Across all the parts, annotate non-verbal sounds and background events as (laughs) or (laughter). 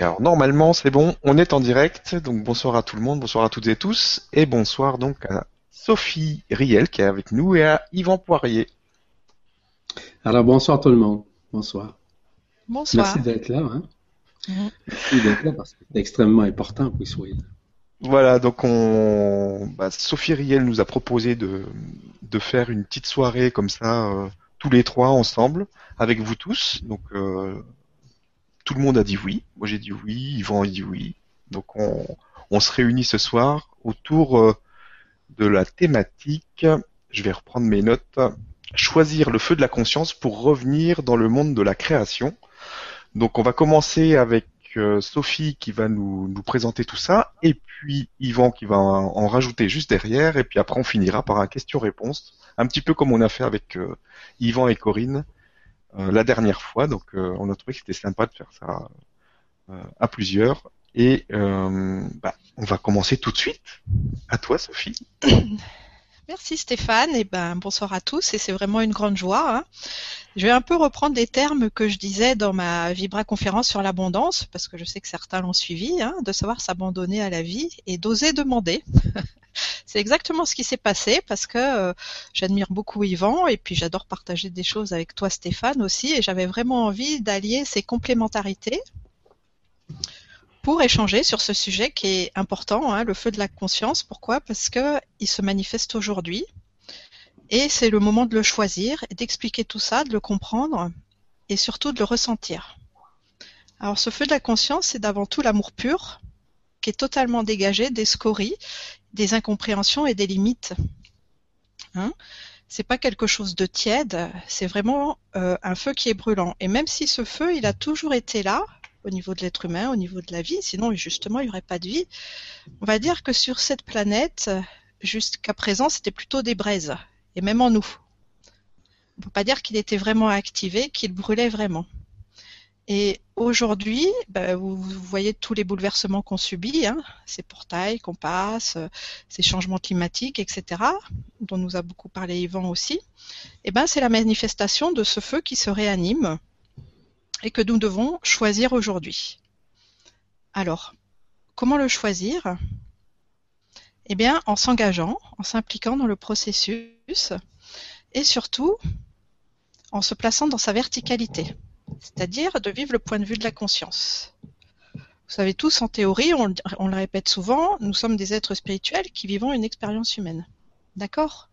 Alors normalement c'est bon, on est en direct, donc bonsoir à tout le monde, bonsoir à toutes et tous, et bonsoir donc à Sophie Riel qui est avec nous et à Yvan Poirier. Alors bonsoir tout le monde, bonsoir. Bonsoir. Merci d'être là. Hein? Merci d'être là parce que c'est extrêmement important que vous soyez là. Voilà, donc on, bah, Sophie Riel nous a proposé de, de faire une petite soirée comme ça, euh, tous les trois ensemble, avec vous tous. Donc euh, tout le monde a dit oui. Moi j'ai dit oui, Yvan a dit oui. Donc on, se réunit ce soir autour euh, de la thématique. Je vais reprendre mes notes. Choisir le feu de la conscience pour revenir dans le monde de la création. Donc on va commencer avec euh, Sophie qui va nous, présenter tout ça, et puis Yvan qui va en, rajouter juste derrière, et puis après on finira par un question-réponse, un petit peu comme on a fait avec euh, Yvan et Corinne la dernière fois. Donc on a trouvé que c'était sympa de faire ça à plusieurs. Et bah, on va commencer tout de suite. À toi, Sophie. (coughs) Merci Stéphane, et ben bonsoir à tous, et c'est vraiment une grande joie. Hein. Je vais un peu reprendre des termes que je disais dans ma Vibra conférence sur l'abondance, parce que je sais que certains l'ont suivi, hein, de savoir s'abandonner à la vie et d'oser demander. (laughs) c'est exactement ce qui s'est passé parce que euh, j'admire beaucoup Yvan et puis j'adore partager des choses avec toi Stéphane aussi et j'avais vraiment envie d'allier ces complémentarités pour échanger sur ce sujet qui est important, hein, le feu de la conscience. Pourquoi? Parce que il se manifeste aujourd'hui et c'est le moment de le choisir, d'expliquer tout ça, de le comprendre et surtout de le ressentir. Alors ce feu de la conscience, c'est d'avant tout l'amour pur qui est totalement dégagé des scories, des incompréhensions et des limites. Hein c'est pas quelque chose de tiède, c'est vraiment euh, un feu qui est brûlant. Et même si ce feu, il a toujours été là, au niveau de l'être humain, au niveau de la vie, sinon justement il n'y aurait pas de vie. On va dire que sur cette planète, jusqu'à présent, c'était plutôt des braises, et même en nous. On ne peut pas dire qu'il était vraiment activé, qu'il brûlait vraiment. Et aujourd'hui, bah, vous, voyez tous les bouleversements qu'on subit, hein, ces portails qu'on passe, ces changements climatiques, etc., dont nous a beaucoup parlé Yvan aussi. Eh ben, c'est la manifestation de ce feu qui se réanime et que nous devons choisir aujourd'hui. Alors, comment le choisir? Eh bien, en s'engageant, en s'impliquant dans le processus et surtout en se plaçant dans sa verticalité, c'est-à-dire de vivre le point de vue de la conscience. Vous savez tous, en théorie, on, le répète souvent, nous sommes des êtres spirituels qui vivons une expérience humaine. D'accord?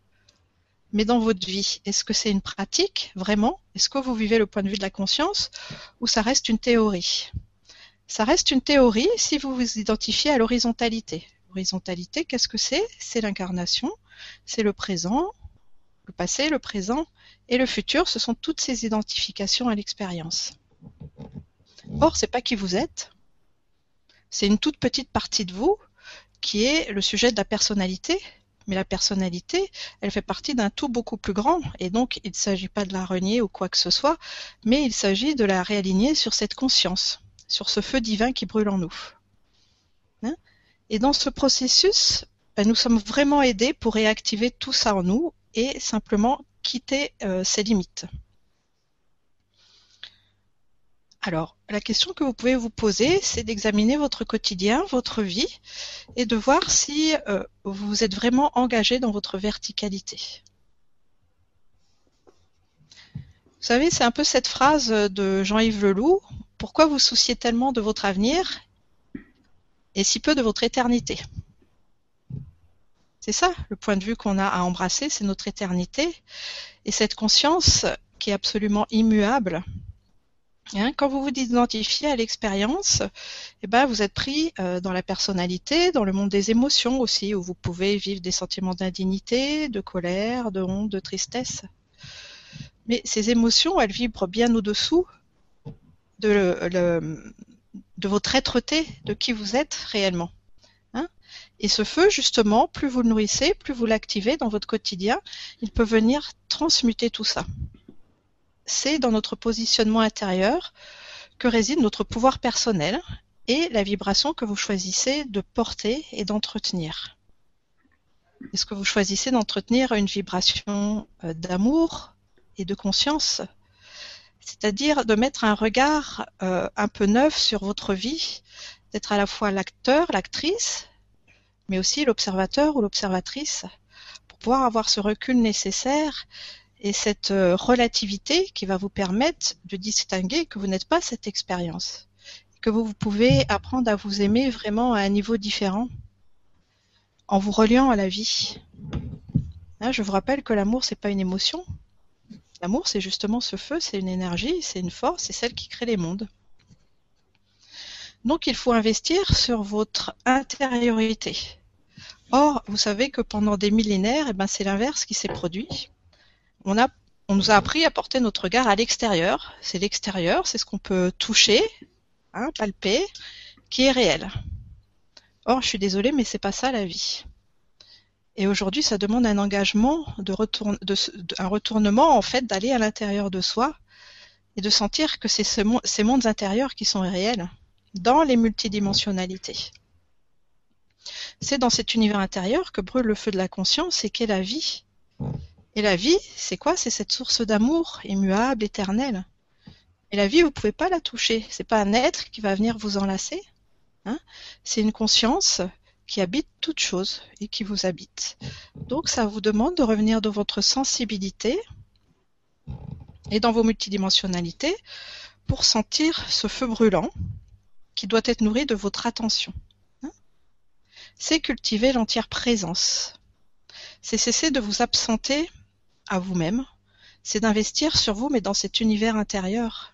Mais dans votre vie, est-ce que c'est une pratique vraiment? Est-ce que vous vivez le point de vue de la conscience ou ça reste une théorie? Ça reste une théorie si vous vous identifiez à l'horizontalité. L'horizontalité, qu'est-ce que c'est? C'est l'incarnation, c'est le présent, le passé, le présent et le futur. Ce sont toutes ces identifications à l'expérience. Or, c'est pas qui vous êtes. C'est une toute petite partie de vous qui est le sujet de la personnalité, mais la personnalité, elle fait partie d'un tout beaucoup plus grand, et donc il ne s'agit pas de la renier ou quoi que ce soit, mais il s'agit de la réaligner sur cette conscience, sur ce feu divin qui brûle en nous. Hein? Et dans ce processus, ben, nous sommes vraiment aidés pour réactiver tout ça en nous et simplement quitter euh, ses limites. Alors, la question que vous pouvez vous poser, c'est d'examiner votre quotidien, votre vie, et de voir si euh, vous êtes vraiment engagé dans votre verticalité. Vous savez, c'est un peu cette phrase de Jean-Yves Leloup, pourquoi vous souciez tellement de votre avenir et si peu de votre éternité? C'est ça, le point de vue qu'on a à embrasser, c'est notre éternité, et cette conscience qui est absolument immuable, Hein, quand vous vous identifiez à l'expérience, eh ben, vous êtes pris euh, dans la personnalité, dans le monde des émotions aussi, où vous pouvez vivre des sentiments d'indignité, de colère, de honte, de tristesse. Mais ces émotions, elles vibrent bien au-dessous de, de votre êtreté, de qui vous êtes réellement. Et ce feu, justement, plus vous le nourrissez, plus vous l'activez dans votre quotidien, il peut venir transmuter tout ça c'est dans notre positionnement intérieur que réside notre pouvoir personnel et la vibration que vous choisissez de porter et d'entretenir. Est-ce que vous choisissez d'entretenir une vibration euh, d'amour et de conscience? C'est-à-dire de mettre un regard euh, un peu neuf sur votre vie, d'être à la fois l'acteur, l'actrice, mais aussi l'observateur ou l'observatrice, pour pouvoir avoir ce recul nécessaire et cette euh, relativité qui va vous permettre de distinguer que vous n'êtes pas cette expérience, que vous pouvez apprendre à vous aimer vraiment à un niveau différent en vous reliant à la vie. Hein, je vous rappelle que l'amour, c'est pas une émotion. L'amour, c'est justement ce feu, c'est une énergie, c'est une force, c'est celle qui crée les mondes. Donc, il faut investir sur votre intériorité. Or, vous savez que pendant des millénaires, eh ben, c'est l'inverse qui s'est produit. On, a, on nous a appris à porter notre regard à l'extérieur. C'est l'extérieur, c'est ce qu'on peut toucher, hein, palper, qui est réel. Or, je suis désolée, mais c'est pas ça la vie. Et aujourd'hui, ça demande un engagement, un retournement en fait, d'aller à l'intérieur de soi et de sentir que c'est ce, ces mondes intérieurs qui sont réels dans les multidimensionnalités. C'est dans cet univers intérieur que brûle le feu de la conscience et qu'est la vie. Et la vie, c'est quoi? C'est cette source d'amour immuable, éternelle. Et la vie, vous pouvez pas la toucher. C'est pas un être qui va venir vous enlacer. Hein c'est une conscience qui habite toute chose et qui vous habite. Donc, ça vous demande de revenir dans votre sensibilité et dans vos multidimensionnalités pour sentir ce feu brûlant qui doit être nourri de votre attention c'est cultiver l'entière présence. C'est cesser de vous absenter à vous-même. C'est d'investir sur vous, mais dans cet univers intérieur.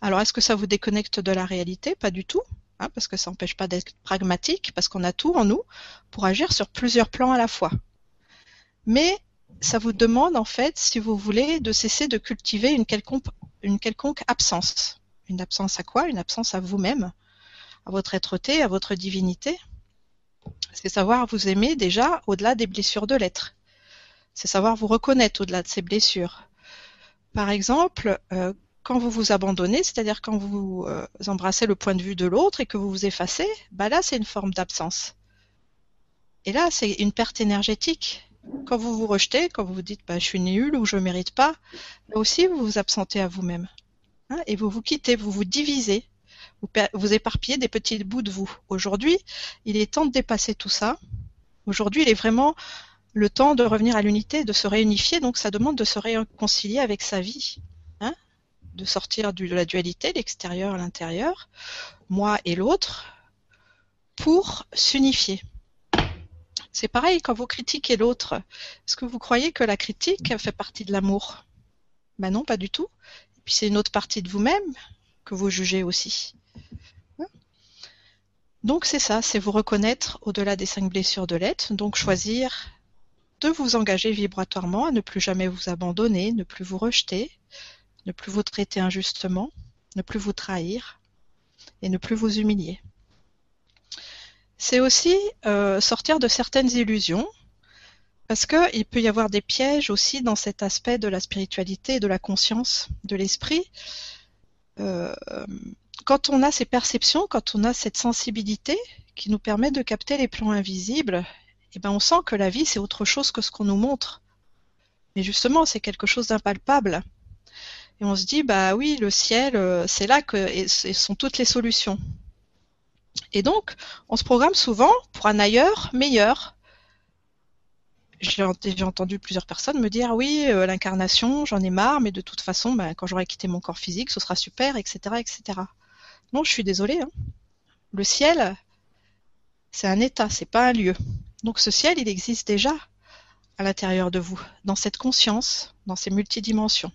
Alors, est-ce que ça vous déconnecte de la réalité? Pas du tout, hein, parce que ça n'empêche pas d'être pragmatique, parce qu'on a tout en nous pour agir sur plusieurs plans à la fois. Mais ça vous demande, en fait, si vous voulez, de cesser de cultiver une quelconque, une quelconque absence. Une absence à quoi? Une absence à vous-même, à votre être-té, à votre divinité. C'est savoir vous aimer déjà au-delà des blessures de l'être. C'est savoir vous reconnaître au-delà de ces blessures. Par exemple, euh, quand vous vous abandonnez, c'est-à-dire quand vous euh, embrassez le point de vue de l'autre et que vous vous effacez, bah là c'est une forme d'absence. Et là c'est une perte énergétique. Quand vous vous rejetez, quand vous vous dites bah, je suis nul ou je ne mérite pas, là aussi vous vous absentez à vous-même. Hein, et vous vous quittez, vous vous divisez vous, éparpillez des petits bouts de vous. Aujourd'hui, il est temps de dépasser tout ça. Aujourd'hui, il est vraiment le temps de revenir à l'unité, de se réunifier. Donc, ça demande de se réconcilier avec sa vie, hein de sortir de la dualité, l'extérieur, l'intérieur, moi et l'autre, pour s'unifier. C'est pareil quand vous critiquez l'autre. Est-ce que vous croyez que la critique fait partie de l'amour? Ben non, pas du tout. Et puis c'est une autre partie de vous-même que vous jugez aussi. Donc c'est ça, c'est vous reconnaître au-delà des cinq blessures de l'être, donc choisir de vous engager vibratoirement à ne plus jamais vous abandonner, ne plus vous rejeter, ne plus vous traiter injustement, ne plus vous trahir et ne plus vous humilier. C'est aussi euh, sortir de certaines illusions, parce qu'il peut y avoir des pièges aussi dans cet aspect de la spiritualité, de la conscience, de l'esprit. Euh, quand on a ces perceptions, quand on a cette sensibilité qui nous permet de capter les plans invisibles, eh ben on sent que la vie c'est autre chose que ce qu'on nous montre. Mais justement, c'est quelque chose d'impalpable. Et on se dit, bah oui, le ciel, euh, c'est là que sont toutes les solutions. Et donc, on se programme souvent pour un ailleurs meilleur. J'ai entendu plusieurs personnes me dire, oui, euh, l'incarnation, j'en ai marre, mais de toute façon, bah, quand j'aurai quitté mon corps physique, ce sera super, etc., etc. Non, je suis désolée. Hein. Le ciel, c'est un état, c'est pas un lieu. Donc ce ciel, il existe déjà à l'intérieur de vous, dans cette conscience, dans ces multidimensions.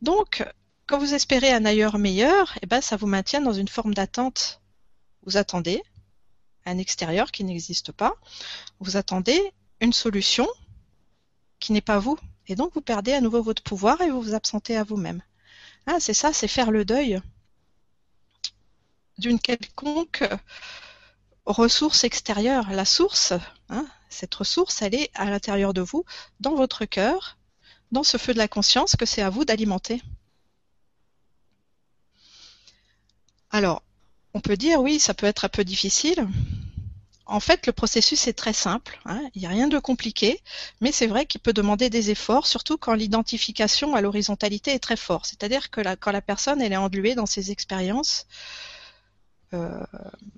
Donc, quand vous espérez un ailleurs meilleur, eh ben, ça vous maintient dans une forme d'attente. Vous attendez un extérieur qui n'existe pas. Vous attendez une solution qui n'est pas vous. Et donc, vous perdez à nouveau votre pouvoir et vous vous absentez à vous-même. Ah, c'est ça, c'est faire le deuil d'une quelconque ressource extérieure. La source, hein, cette ressource, elle est à l'intérieur de vous, dans votre cœur, dans ce feu de la conscience que c'est à vous d'alimenter. Alors, on peut dire oui, ça peut être un peu difficile. En fait, le processus est très simple. Hein. Il n'y a rien de compliqué, mais c'est vrai qu'il peut demander des efforts, surtout quand l'identification à l'horizontalité est très forte. C'est-à-dire que quand la personne elle est engluée dans ses expériences, euh,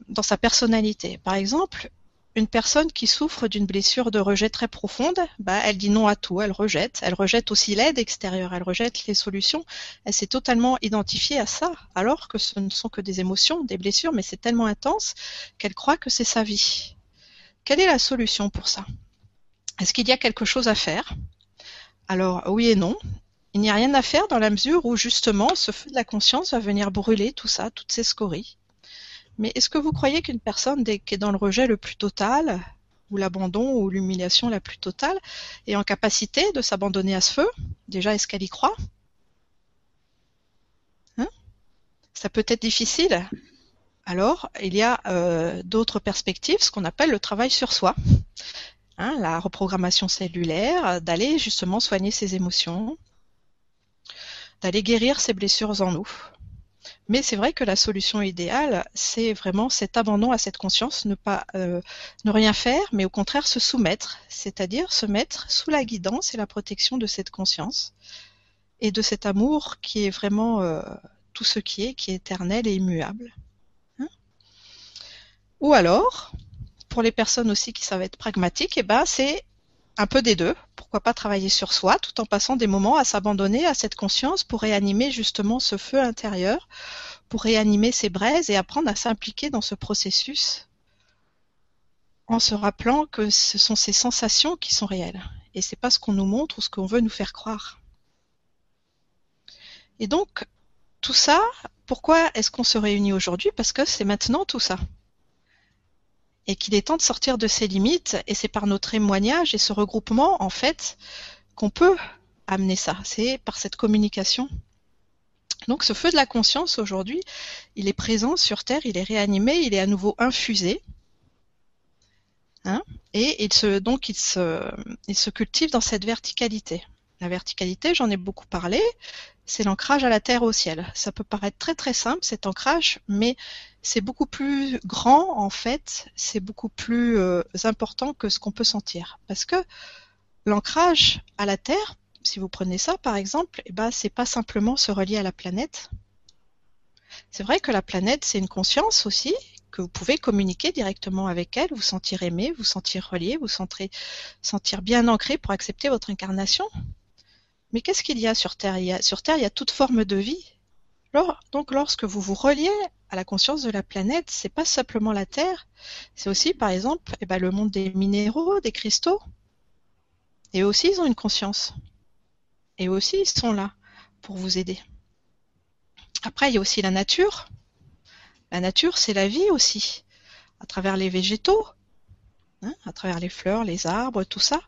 dans sa personnalité. Par exemple, une personne qui souffre d'une blessure de rejet très profonde, bah, elle dit non à tout, elle rejette. Elle rejette aussi l'aide extérieure, elle rejette les solutions. Elle s'est totalement identifiée à ça, alors que ce ne sont que des émotions, des blessures, mais c'est tellement intense qu'elle croit que c'est sa vie. Quelle est la solution pour ça? Est-ce qu'il y a quelque chose à faire? Alors oui et non. Il n'y a rien à faire dans la mesure où justement ce feu de la conscience va venir brûler tout ça, toutes ces scories. Mais est-ce que vous croyez qu'une personne qui est dans le rejet le plus total, ou l'abandon, ou l'humiliation la plus totale, est en capacité de s'abandonner à ce feu? Déjà, est-ce qu'elle y croit? Hein? Ça peut être difficile. Alors, il y a euh, d'autres perspectives, ce qu'on appelle le travail sur soi. Hein, la reprogrammation cellulaire, d'aller justement soigner ses émotions, d'aller guérir ses blessures en nous. Mais c'est vrai que la solution idéale, c'est vraiment cet abandon à cette conscience, euh, ne rien faire, mais au contraire se soumettre, c'est-à-dire se mettre sous la guidance et la protection de cette conscience et de cet amour qui est vraiment euh, tout ce qui est, qui est éternel et immuable. Hein Ou alors, pour les personnes aussi qui savent être pragmatiques, eh ben c'est un peu des deux. Pourquoi pas travailler sur soi tout en passant des moments à s'abandonner à cette conscience pour réanimer justement ce feu intérieur, pour réanimer ces braises et apprendre à s'impliquer dans ce processus en se rappelant que ce sont ces sensations qui sont réelles et c'est pas ce qu'on nous montre ou ce qu'on veut nous faire croire. Et donc, tout ça, pourquoi est-ce qu'on se réunit aujourd'hui? Parce que c'est maintenant tout ça et qu'il est temps de sortir de ses limites. Et c'est par notre témoignage et ce regroupement, en fait, qu'on peut amener ça. C'est par cette communication. Donc ce feu de la conscience aujourd'hui, il est présent sur Terre, il est réanimé, il est à nouveau infusé. Hein et donc il se cultive dans cette verticalité. La verticalité, j'en ai beaucoup parlé, c'est l'ancrage à la terre au ciel. Ça peut paraître très très simple cet ancrage, mais c'est beaucoup plus grand en fait, c'est beaucoup plus euh, important que ce qu'on peut sentir. Parce que l'ancrage à la terre, si vous prenez ça par exemple, eh ben, c'est pas simplement se relier à la planète. C'est vrai que la planète, c'est une conscience aussi, que vous pouvez communiquer directement avec elle, vous sentir aimé, vous sentir relié, vous sentir, sentir bien ancré pour accepter votre incarnation. Mais qu'est-ce qu'il y a sur Terre? Sur Terre, il y a toute forme de vie. donc, lorsque vous vous reliez à la conscience de la planète, c'est pas simplement la Terre, c'est aussi, par exemple, eh ben, le monde des minéraux, des cristaux. Et aussi, ils ont une conscience. Et aussi, ils sont là pour vous aider. Après, il y a aussi la nature. La nature, c'est la vie aussi, à travers les végétaux, hein, à travers les fleurs, les arbres, tout ça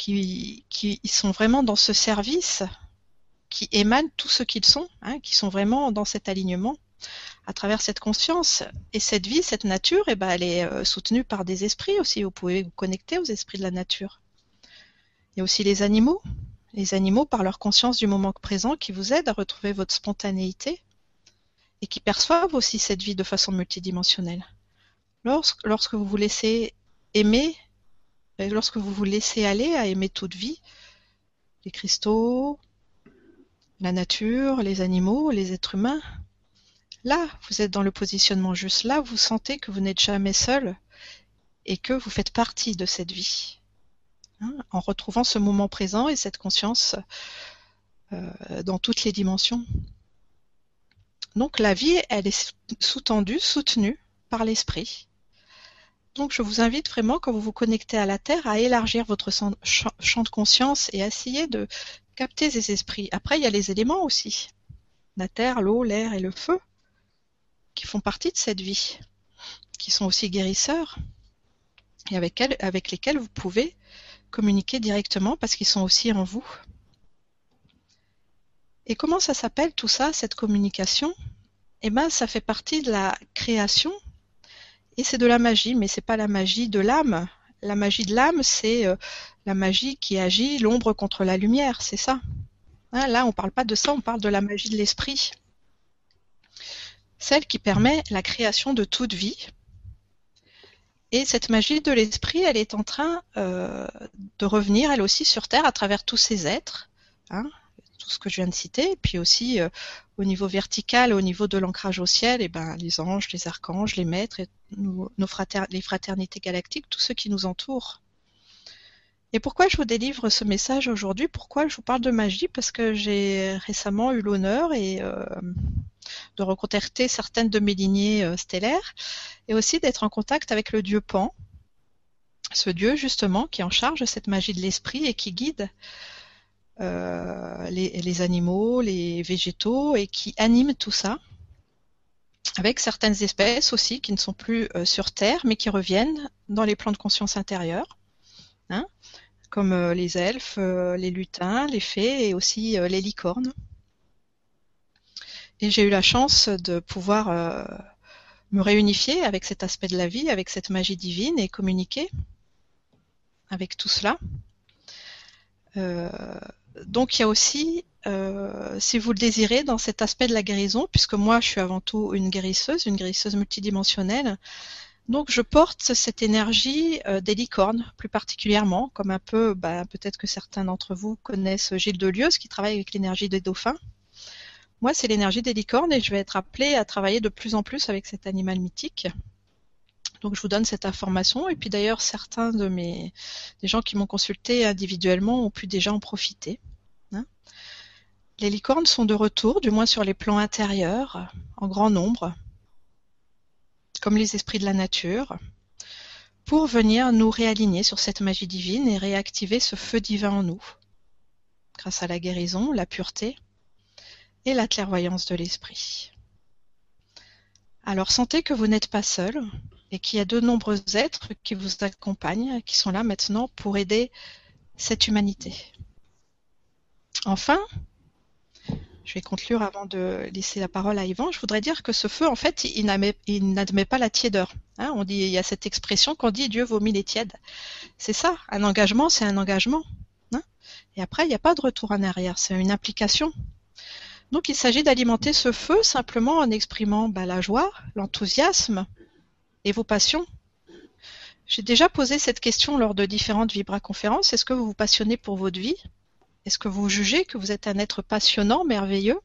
qui, sont vraiment dans ce service, qui émanent tout ce qu'ils sont, hein, qui sont vraiment dans cet alignement à travers cette conscience. Et cette vie, cette nature, eh ben, elle est euh, soutenue par des esprits aussi. Vous pouvez vous connecter aux esprits de la nature. Il y a aussi les animaux. Les animaux, par leur conscience du moment présent, qui vous aident à retrouver votre spontanéité et qui perçoivent aussi cette vie de façon multidimensionnelle. Lorsque, lorsque vous vous laissez aimer lorsque vous vous laissez aller à aimer toute vie, les cristaux, la nature, les animaux, les êtres humains, là, vous êtes dans le positionnement juste là, vous sentez que vous n'êtes jamais seul et que vous faites partie de cette vie. Hein, en retrouvant ce moment présent et cette conscience euh, dans toutes les dimensions. Donc la vie, elle est sous-tendue, soutenue par l'esprit. Donc je vous invite vraiment, quand vous vous connectez à la Terre, à élargir votre champ de conscience et à essayer de capter ces esprits. Après, il y a les éléments aussi. La Terre, l'eau, l'air et le feu, qui font partie de cette vie, qui sont aussi guérisseurs, et avec, avec lesquels vous pouvez communiquer directement parce qu'ils sont aussi en vous. Et comment ça s'appelle tout ça, cette communication? Eh bien, ça fait partie de la création et c'est de la magie, mais c'est pas la magie de l'âme. La magie de l'âme, c'est euh, la magie qui agit l'ombre contre la lumière, c'est ça. Hein, là, on parle pas de ça, on parle de la magie de l'esprit. Celle qui permet la création de toute vie. Et cette magie de l'esprit, elle est en train euh, de revenir, elle aussi, sur Terre à travers tous ces êtres, hein, tout ce que je viens de citer, puis aussi euh, au niveau vertical, au niveau de l'ancrage au ciel, et ben les anges, les archanges, les maîtres, nos, les fraternités galactiques, tous ceux qui nous entourent. Et pourquoi je vous délivre ce message aujourd'hui? Pourquoi je vous parle de magie? Parce que j'ai récemment eu l'honneur euh, de recontacter certaines de mes lignées euh, stellaires et aussi d'être en contact avec le dieu Pan, ce dieu justement qui en charge cette magie de l'esprit et qui guide les, les, animaux, les végétaux et qui anime tout ça avec certaines espèces aussi qui ne sont plus euh, sur Terre mais qui reviennent dans les plans de conscience intérieure. Hein, comme euh, les elfes, euh, les lutins, les fées et aussi euh, les licornes. Et j'ai eu la chance de pouvoir euh, me réunifier avec cet aspect de la vie, avec cette magie divine et communiquer avec tout cela. Euh, donc il y a aussi, euh, si vous le désirez, dans cet aspect de la guérison, puisque moi je suis avant tout une guérisseuse, une guérisseuse multidimensionnelle, donc je porte cette énergie euh, des licornes, plus particulièrement, comme un peu, bah, peut-être que certains d'entre vous connaissent Gilles Delieuse qui travaille avec l'énergie des dauphins. Moi, c'est l'énergie des licornes et je vais être appelée à travailler de plus en plus avec cet animal mythique. Donc je vous donne cette information et puis d'ailleurs certains de mes des gens qui m'ont consulté individuellement ont pu déjà en profiter. Les licornes sont de retour, du moins sur les plans intérieurs, en grand nombre, comme les esprits de la nature, pour venir nous réaligner sur cette magie divine et réactiver ce feu divin en nous, grâce à la guérison, la pureté et la clairvoyance de l'esprit. Alors sentez que vous n'êtes pas seul et qu'il y a de nombreux êtres qui vous accompagnent, qui sont là maintenant pour aider cette humanité. Enfin, je vais conclure avant de laisser la parole à Yvan. Je voudrais dire que ce feu, en fait, il n'admet pas la tiédeur. Hein, on dit, il y a cette expression qu'on dit Dieu vomit les tièdes. C'est ça, un engagement, c'est un engagement. Hein et après, il n'y a pas de retour en arrière, c'est une implication. Donc, il s'agit d'alimenter ce feu simplement en exprimant bah, la joie, l'enthousiasme et vos passions. J'ai déjà posé cette question lors de différentes Vibra-conférences. Est-ce que vous vous passionnez pour votre vie? Est-ce que vous jugez que vous êtes un être passionnant, merveilleux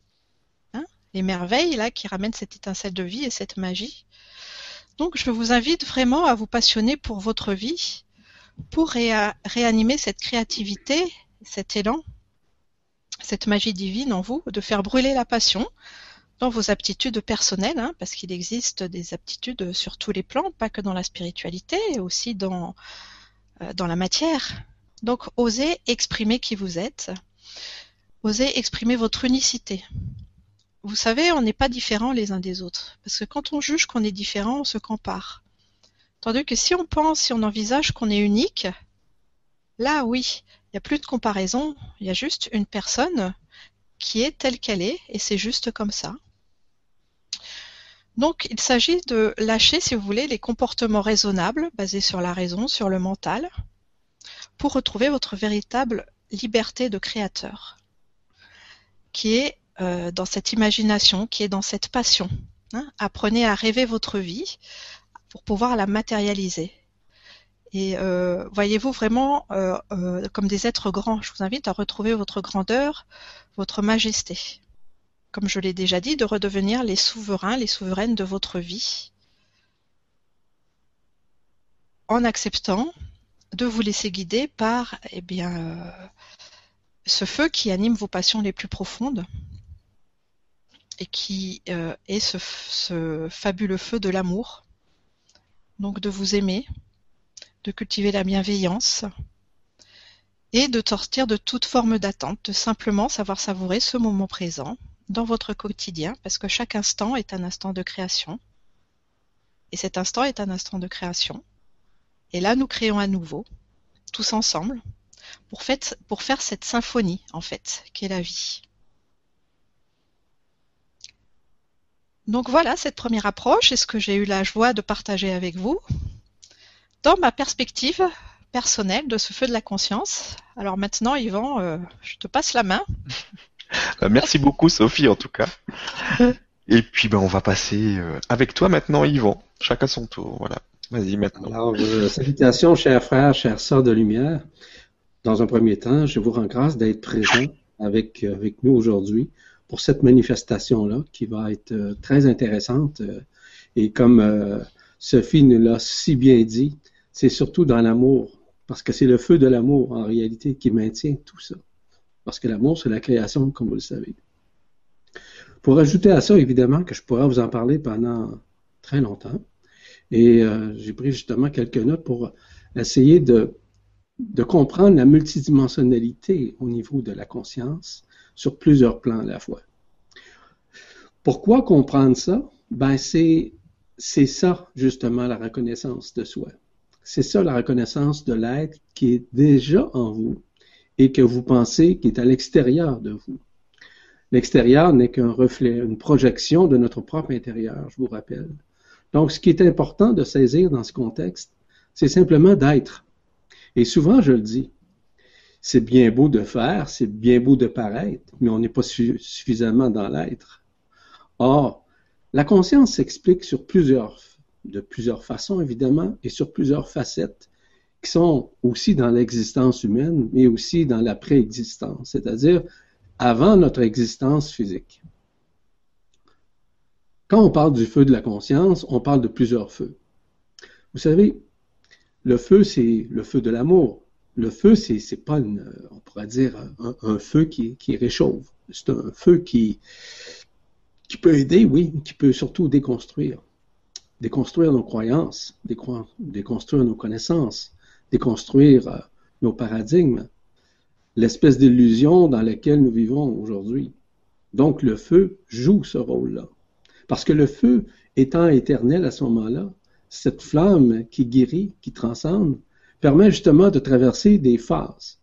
hein Les merveilles, là, qui ramènent cette étincelle de vie et cette magie? Donc, je vous invite vraiment à vous passionner pour votre vie, pour réa réanimer cette créativité, cet élan, cette magie divine en vous, de faire brûler la passion dans vos aptitudes personnelles, hein, parce qu'il existe des aptitudes sur tous les plans, pas que dans la spiritualité, aussi dans, euh, dans la matière. Donc, osez exprimer qui vous êtes. Osez exprimer votre unicité. Vous savez, on n'est pas différents les uns des autres. Parce que quand on juge qu'on est différent, on se compare. Tandis que si on pense, si on envisage qu'on est unique, là, oui, il n'y a plus de comparaison. Il y a juste une personne qui est telle qu'elle est, et c'est juste comme ça. Donc, il s'agit de lâcher, si vous voulez, les comportements raisonnables, basés sur la raison, sur le mental, pour retrouver votre véritable liberté de créateur, qui est euh, dans cette imagination, qui est dans cette passion. Hein. Apprenez à rêver votre vie pour pouvoir la matérialiser. Et euh, voyez-vous vraiment euh, euh, comme des êtres grands. Je vous invite à retrouver votre grandeur, votre majesté. Comme je l'ai déjà dit, de redevenir les souverains, les souveraines de votre vie, en acceptant de vous laisser guider par eh bien, euh, ce feu qui anime vos passions les plus profondes et qui euh, est ce, ce, fabuleux feu de l'amour. Donc de vous aimer, de cultiver la bienveillance et de sortir de toute forme d'attente, de simplement savoir savourer ce moment présent dans votre quotidien, parce que chaque instant est un instant de création. Et cet instant est un instant de création. Et là, nous créons à nouveau, tous ensemble, pour, fait, pour faire cette symphonie, en fait, qui est la vie. Donc voilà cette première approche et ce que j'ai eu la joie de partager avec vous dans ma perspective personnelle de ce feu de la conscience. Alors maintenant, Yvan, euh, je te passe la main. (laughs) Bah, merci beaucoup, Sophie, en tout cas. (laughs) Et puis, ben, on va passer euh, avec toi maintenant, Yvan. Chacun son tour, voilà. Vas-y maintenant. Alors, euh, salutations, chers frères, chères sœurs de lumière. Dans un premier temps, je vous rends grâce d'être présent avec, euh, avec nous aujourd'hui pour cette manifestation-là qui va être euh, très intéressante. et comme Sophie nous l'a si bien dit, c'est surtout dans l'amour, parce que c'est le feu de l'amour en réalité qui maintient tout ça. Parce que l'amour, c'est la création, comme vous le savez. Pour ajouter à ça, évidemment, que je pourrais vous en parler pendant très longtemps, et euh, j'ai pris justement quelques notes pour essayer de, de comprendre la multidimensionnalité au niveau de la conscience sur plusieurs plans à la fois. Pourquoi comprendre ça? Ben, c'est, c'est ça, justement, la reconnaissance de soi. C'est ça, la reconnaissance de l'être qui est déjà en vous et que vous pensez qui est à l'extérieur de vous. L'extérieur n'est qu'un reflet, une projection de notre propre intérieur, je vous rappelle. Donc, ce qui est important de saisir dans ce contexte, c'est simplement d'être. Et souvent, je le dis, c'est bien beau de faire, c'est bien beau de paraître, mais on n'est pas su- suffisamment dans l'être. Or, la conscience s'explique sur plusieurs, de plusieurs façons, évidemment, et sur plusieurs facettes qui sont aussi dans l'existence humaine, mais aussi dans la préexistence, c'est-à-dire avant notre existence physique. Quand on parle du feu de la conscience, on parle de plusieurs feux. Vous savez, le feu, c'est le feu de l'amour. Le feu, c'est, c'est pas on pourrait dire, un, feu qui, réchauffe. C'est un feu qui, qui peut aider, oui, qui peut surtout déconstruire. Déconstruire nos croyances, déconstruire nos connaissances, déconstruire euh, nos paradigmes, l'espèce d'illusion dans laquelle nous vivons aujourd'hui. Donc le feu joue ce rôle-là. Parce que le feu étant éternel à ce moment-là, cette flamme qui guérit, qui transcende, permet justement de traverser des phases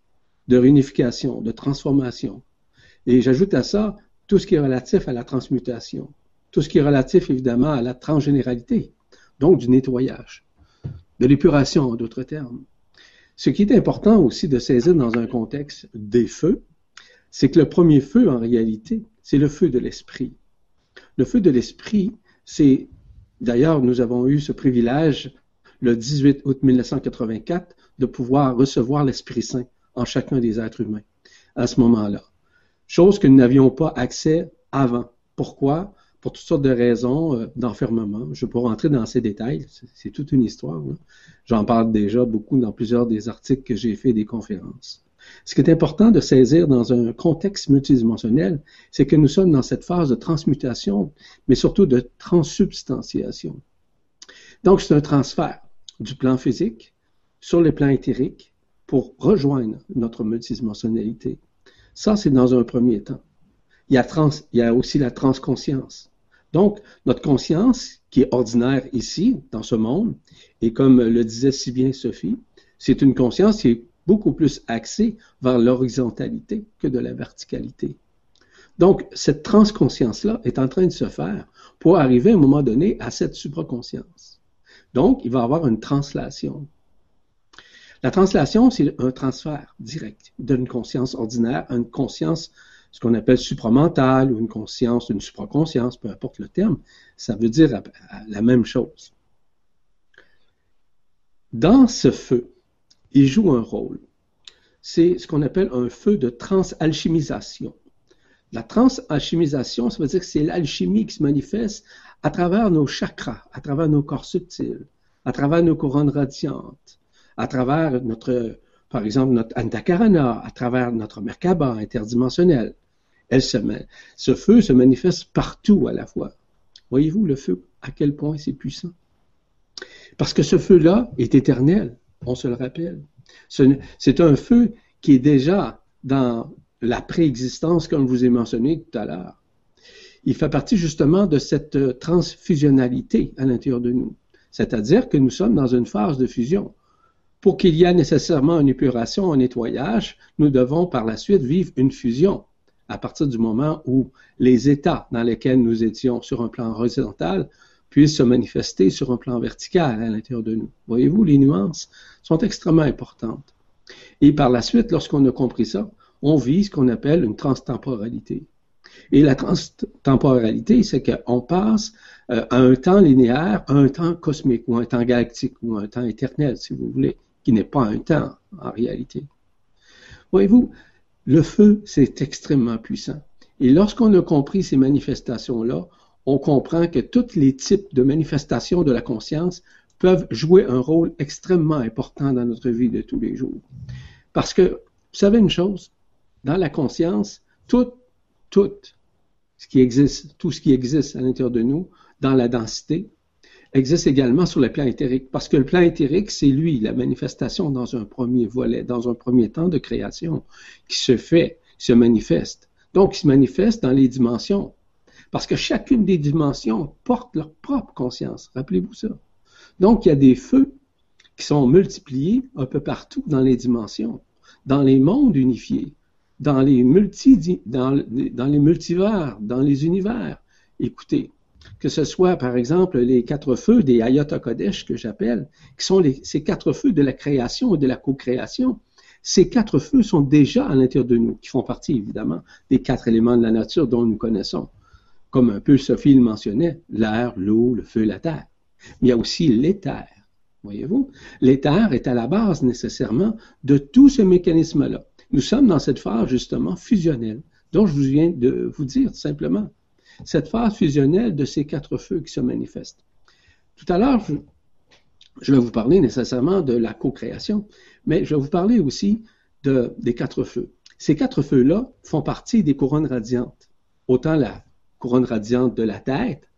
de réunification, de transformation. Et j'ajoute à ça tout ce qui est relatif à la transmutation, tout ce qui est relatif évidemment à la transgénéralité, donc du nettoyage, de l'épuration en d'autres termes. Ce qui est important aussi de saisir dans un contexte des feux, c'est que le premier feu en réalité, c'est le feu de l'esprit. Le feu de l'esprit, c'est d'ailleurs nous avons eu ce privilège le 18 août 1984 de pouvoir recevoir l'Esprit Saint en chacun des êtres humains à ce moment-là. Chose que nous n'avions pas accès avant. Pourquoi? Pour toutes sortes de raisons euh, d'enfermement. Je ne vais pas rentrer dans ces détails, c'est, toute une histoire. J'en parle déjà beaucoup dans plusieurs des articles que j'ai fait des conférences. Ce qui est important de saisir dans un contexte multidimensionnel, c'est que nous sommes dans cette phase de transmutation, mais surtout de transsubstantiation. Donc, c'est un transfert du plan physique sur le plan éthérique pour rejoindre notre multidimensionnalité. Ça, c'est dans un premier temps. Il y a, il y a aussi la transconscience. Donc, notre conscience, qui est ordinaire ici, dans ce monde, et comme le disait si bien Sophie, c'est une conscience qui est beaucoup plus axée vers l'horizontalité que de la verticalité. Donc, cette transconscience-là est en train de se faire pour arriver à un moment donné à cette supraconscience. Donc, il va y avoir une translation. La translation, c'est un transfert direct d'une conscience ordinaire à une conscience, ce qu'on appelle supramentale ou une conscience, une supraconscience, peu importe le terme, ça veut dire la même chose. Dans ce feu, il joue un rôle. C'est ce qu'on appelle un feu de transalchimisation. La transalchimisation, ça veut dire que c'est l'alchimie qui se manifeste à travers nos chakras, à travers nos corps subtils, à travers nos couronnes radiantes, à travers notre, par exemple, notre antakarana, à travers notre merkaba interdimensionnel. Elle se met, ce feu se manifeste partout à la fois. Voyez-vous le feu, à quel point c'est puissant? Parce que ce feu-là est éternel, on se le rappelle. C'est un feu qui est déjà dans la préexistence, comme je vous ai mentionné tout à l'heure. Il fait partie justement de cette transfusionnalité à l'intérieur de nous. C'est-à-dire que nous sommes dans une phase de fusion. Pour qu'il y ait nécessairement une épuration, un nettoyage, nous devons par la suite vivre une fusion à partir du moment où les états dans lesquels nous étions sur un plan horizontal puissent se manifester sur un plan vertical à l'intérieur de nous. Voyez-vous, les nuances sont extrêmement importantes. Et par la suite, lorsqu'on a compris ça, on vit ce qu'on appelle une transtemporalité. Et la transtemporalité, c'est qu'on passe euh, à un temps linéaire, à un temps cosmique, ou un temps galactique, ou un temps éternel, si vous voulez, qui n'est pas un temps en réalité. Voyez-vous, le feu, c'est extrêmement puissant. Et lorsqu'on a compris ces manifestations-là, on comprend que tous les types de manifestations de la conscience peuvent jouer un rôle extrêmement important dans notre vie de tous les jours. Parce que, vous savez une chose, dans la conscience, tout, tout ce qui existe, tout ce qui existe à l'intérieur de nous, dans la densité, existe également sur le plan éthérique. Parce que le plan éthérique, c'est lui, la manifestation dans un premier volet, dans un premier temps de création, qui se fait, se manifeste. Donc, il se manifeste dans les dimensions. Parce que chacune des dimensions porte leur propre conscience. Rappelez-vous ça. Donc, il y a des feux qui sont multipliés un peu partout dans les dimensions, dans les mondes unifiés, dans les, multi, dans, les multivers, dans les univers. Écoutez, que ce soit par exemple les quatre feux des Ayatollah Kodesh que j'appelle, qui sont ces quatre feux de la création et de la co-création. Ces quatre feux sont déjà à l'intérieur de nous, qui font partie évidemment des quatre éléments de la nature dont nous connaissons. Comme un peu Sophie le mentionnait, l'air, l'eau, le feu, la terre. Mais il y a aussi l'éther. Voyez-vous? L'éther est à la base nécessairement de tout ce mécanisme-là. Nous sommes dans cette phase justement fusionnelle, dont je viens de vous dire simplement cette phase fusionnelle de ces quatre feux qui se manifestent. Tout à l'heure, je, vais vous parler nécessairement de la co-création, mais je vais vous parler aussi de, des quatre feux. Ces quatre feux-là font partie des couronnes radiantes, autant la couronne radiante de la tête,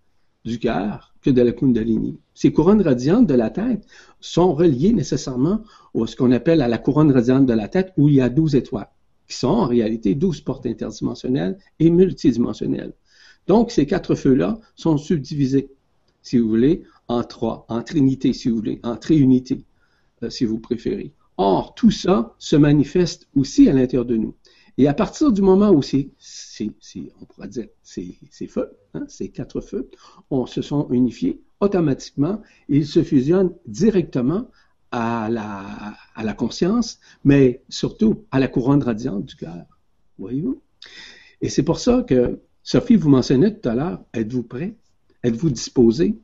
du cœur, que de la Kundalini. Ces couronnes radiantes de la tête sont reliées nécessairement à ce qu'on appelle à la couronne radiante de la tête où il y a douze étoiles, qui sont en réalité douze portes interdimensionnelles et multidimensionnelles. Donc, ces quatre feux-là sont subdivisés, si vous voulez, en trois, en trinité, si vous voulez, en triunité, euh, si vous préférez. Or, tout ça se manifeste aussi à l'intérieur de nous. Et à partir du moment où c'est, on pourrait dire, ces, feux, hein, ces quatre feux, on se sont unifiés automatiquement, ils se fusionnent directement à la, à la conscience, mais surtout à la couronne radiante du cœur. Voyez-vous? Et c'est pour ça que Sophie, vous mentionnez tout à l'heure, êtes-vous prêt? Êtes-vous disposé?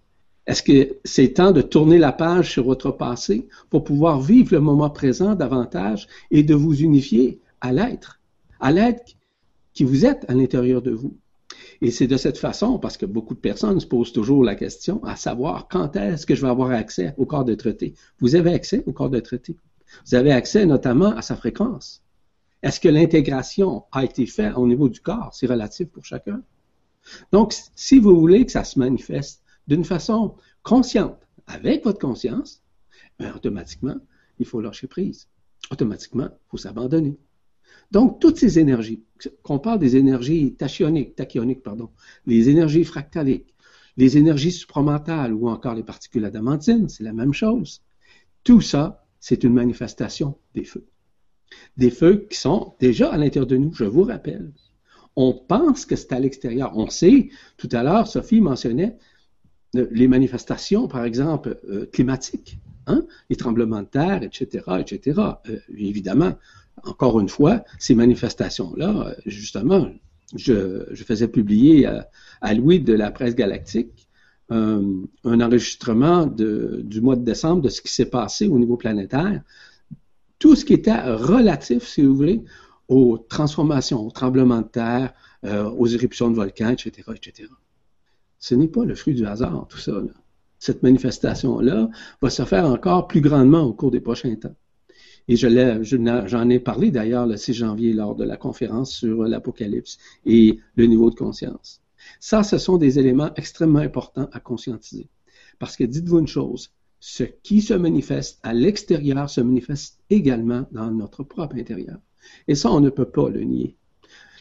Est-ce que c'est temps de tourner la page sur votre passé pour pouvoir vivre le moment présent davantage et de vous unifier à l'être, à l'être qui vous êtes à l'intérieur de vous? Et c'est de cette façon, parce que beaucoup de personnes se posent toujours la question, à savoir quand est-ce que je vais avoir accès au corps de traité. Vous avez accès au corps de traité. Vous avez accès notamment à sa fréquence. Est-ce que l'intégration a été faite au niveau du corps? C'est relatif pour chacun. Donc, si vous voulez que ça se manifeste d'une façon consciente, avec votre conscience, ben, automatiquement, il faut lâcher prise. Automatiquement, il faut s'abandonner. Donc, toutes ces énergies, qu'on parle des énergies tachyoniques, tachyoniques, pardon, les énergies fractaliques, les énergies supramentales ou encore les particules adamantines, c'est la même chose. Tout ça, c'est une manifestation des feux. Des feux qui sont déjà à l'intérieur de nous, je vous rappelle. On pense que c'est à l'extérieur. On sait, tout à l'heure, Sophie mentionnait les manifestations, par exemple, euh, climatiques, hein, les tremblements de terre, etc., etc. Euh, évidemment, encore une fois, ces manifestations-là, justement, je, faisais publier à, Louis de la presse galactique un enregistrement du mois de décembre de ce qui s'est passé au niveau planétaire tout ce qui était relatif, si vous voulez, aux transformations, aux tremblements de terre, euh, aux éruptions de volcans, etc., etc. Ce n'est pas le fruit du hasard, tout ça. Cette manifestation-là va se faire encore plus grandement au cours des prochains temps. Et j'en ai parlé d'ailleurs le 6 janvier lors de la conférence sur l'Apocalypse et le niveau de conscience. Ça, ce sont des éléments extrêmement importants à conscientiser. Parce que dites-vous une chose, ce qui se manifeste à l'extérieur se manifeste également dans notre propre intérieur. Et ça, on ne peut pas le nier.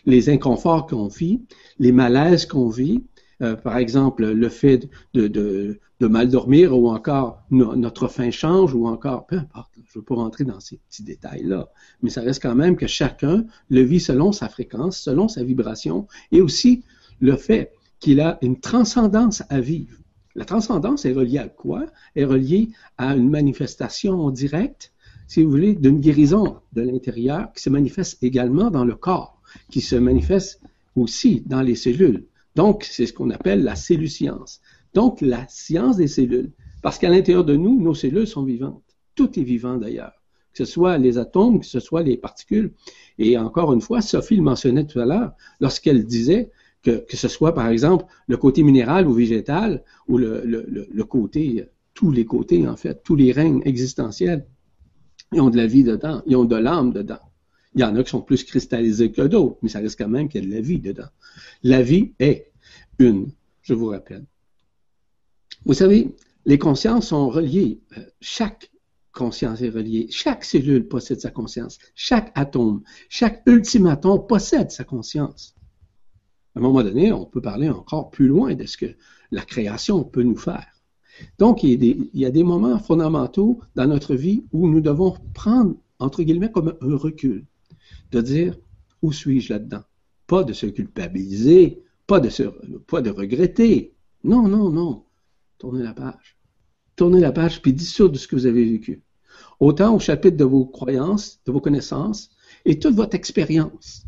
Les inconforts qu'on vit, les malaises qu'on vit, euh, par exemple, le fait de, mal dormir ou encore notre faim change ou encore, peu importe, je ne veux pas rentrer dans ces petits détails-là, mais ça reste quand même que chacun le vit selon sa fréquence, selon sa vibration et aussi le fait qu'il a une transcendance à vivre. La transcendance est reliée à quoi? Est reliée à une manifestation directe, si vous voulez, d'une guérison de l'intérieur qui se manifeste également dans le corps, qui se manifeste aussi dans les cellules. Donc, c'est ce qu'on appelle la cellule-science. Donc, la science des cellules. Parce qu'à l'intérieur de nous, nos cellules sont vivantes. Tout est vivant d'ailleurs. Que ce soit les atomes, que ce soit les particules. Et encore une fois, Sophie le mentionnait tout à l'heure, lorsqu'elle disait que, que ce soit, par exemple, le côté minéral ou végétal, ou le, le, le, côté, tous les côtés, en fait, tous les règnes existentiels, ils ont de la vie dedans, ils ont de l'âme dedans. Il y en a qui sont plus cristallisés que d'autres, mais ça reste quand même qu'il y a de la vie dedans. La vie est une, je vous rappelle. Vous savez, les consciences sont reliées. Euh, chaque conscience est reliée. Chaque cellule possède sa conscience. Chaque atome, chaque ultime atome possède sa conscience. À un moment donné, on peut parler encore plus loin de ce que la création peut nous faire. Donc, il y a des moments fondamentaux dans notre vie où nous devons prendre, entre guillemets, comme un recul de dire où suis-je là-dedans? Pas de se culpabiliser, pas de, se, pas de regretter. Non, non, non. Tournez la page. Tournez la page puis dissoudre ce que vous avez vécu. Autant au chapitre de vos croyances, de vos connaissances et toute votre expérience.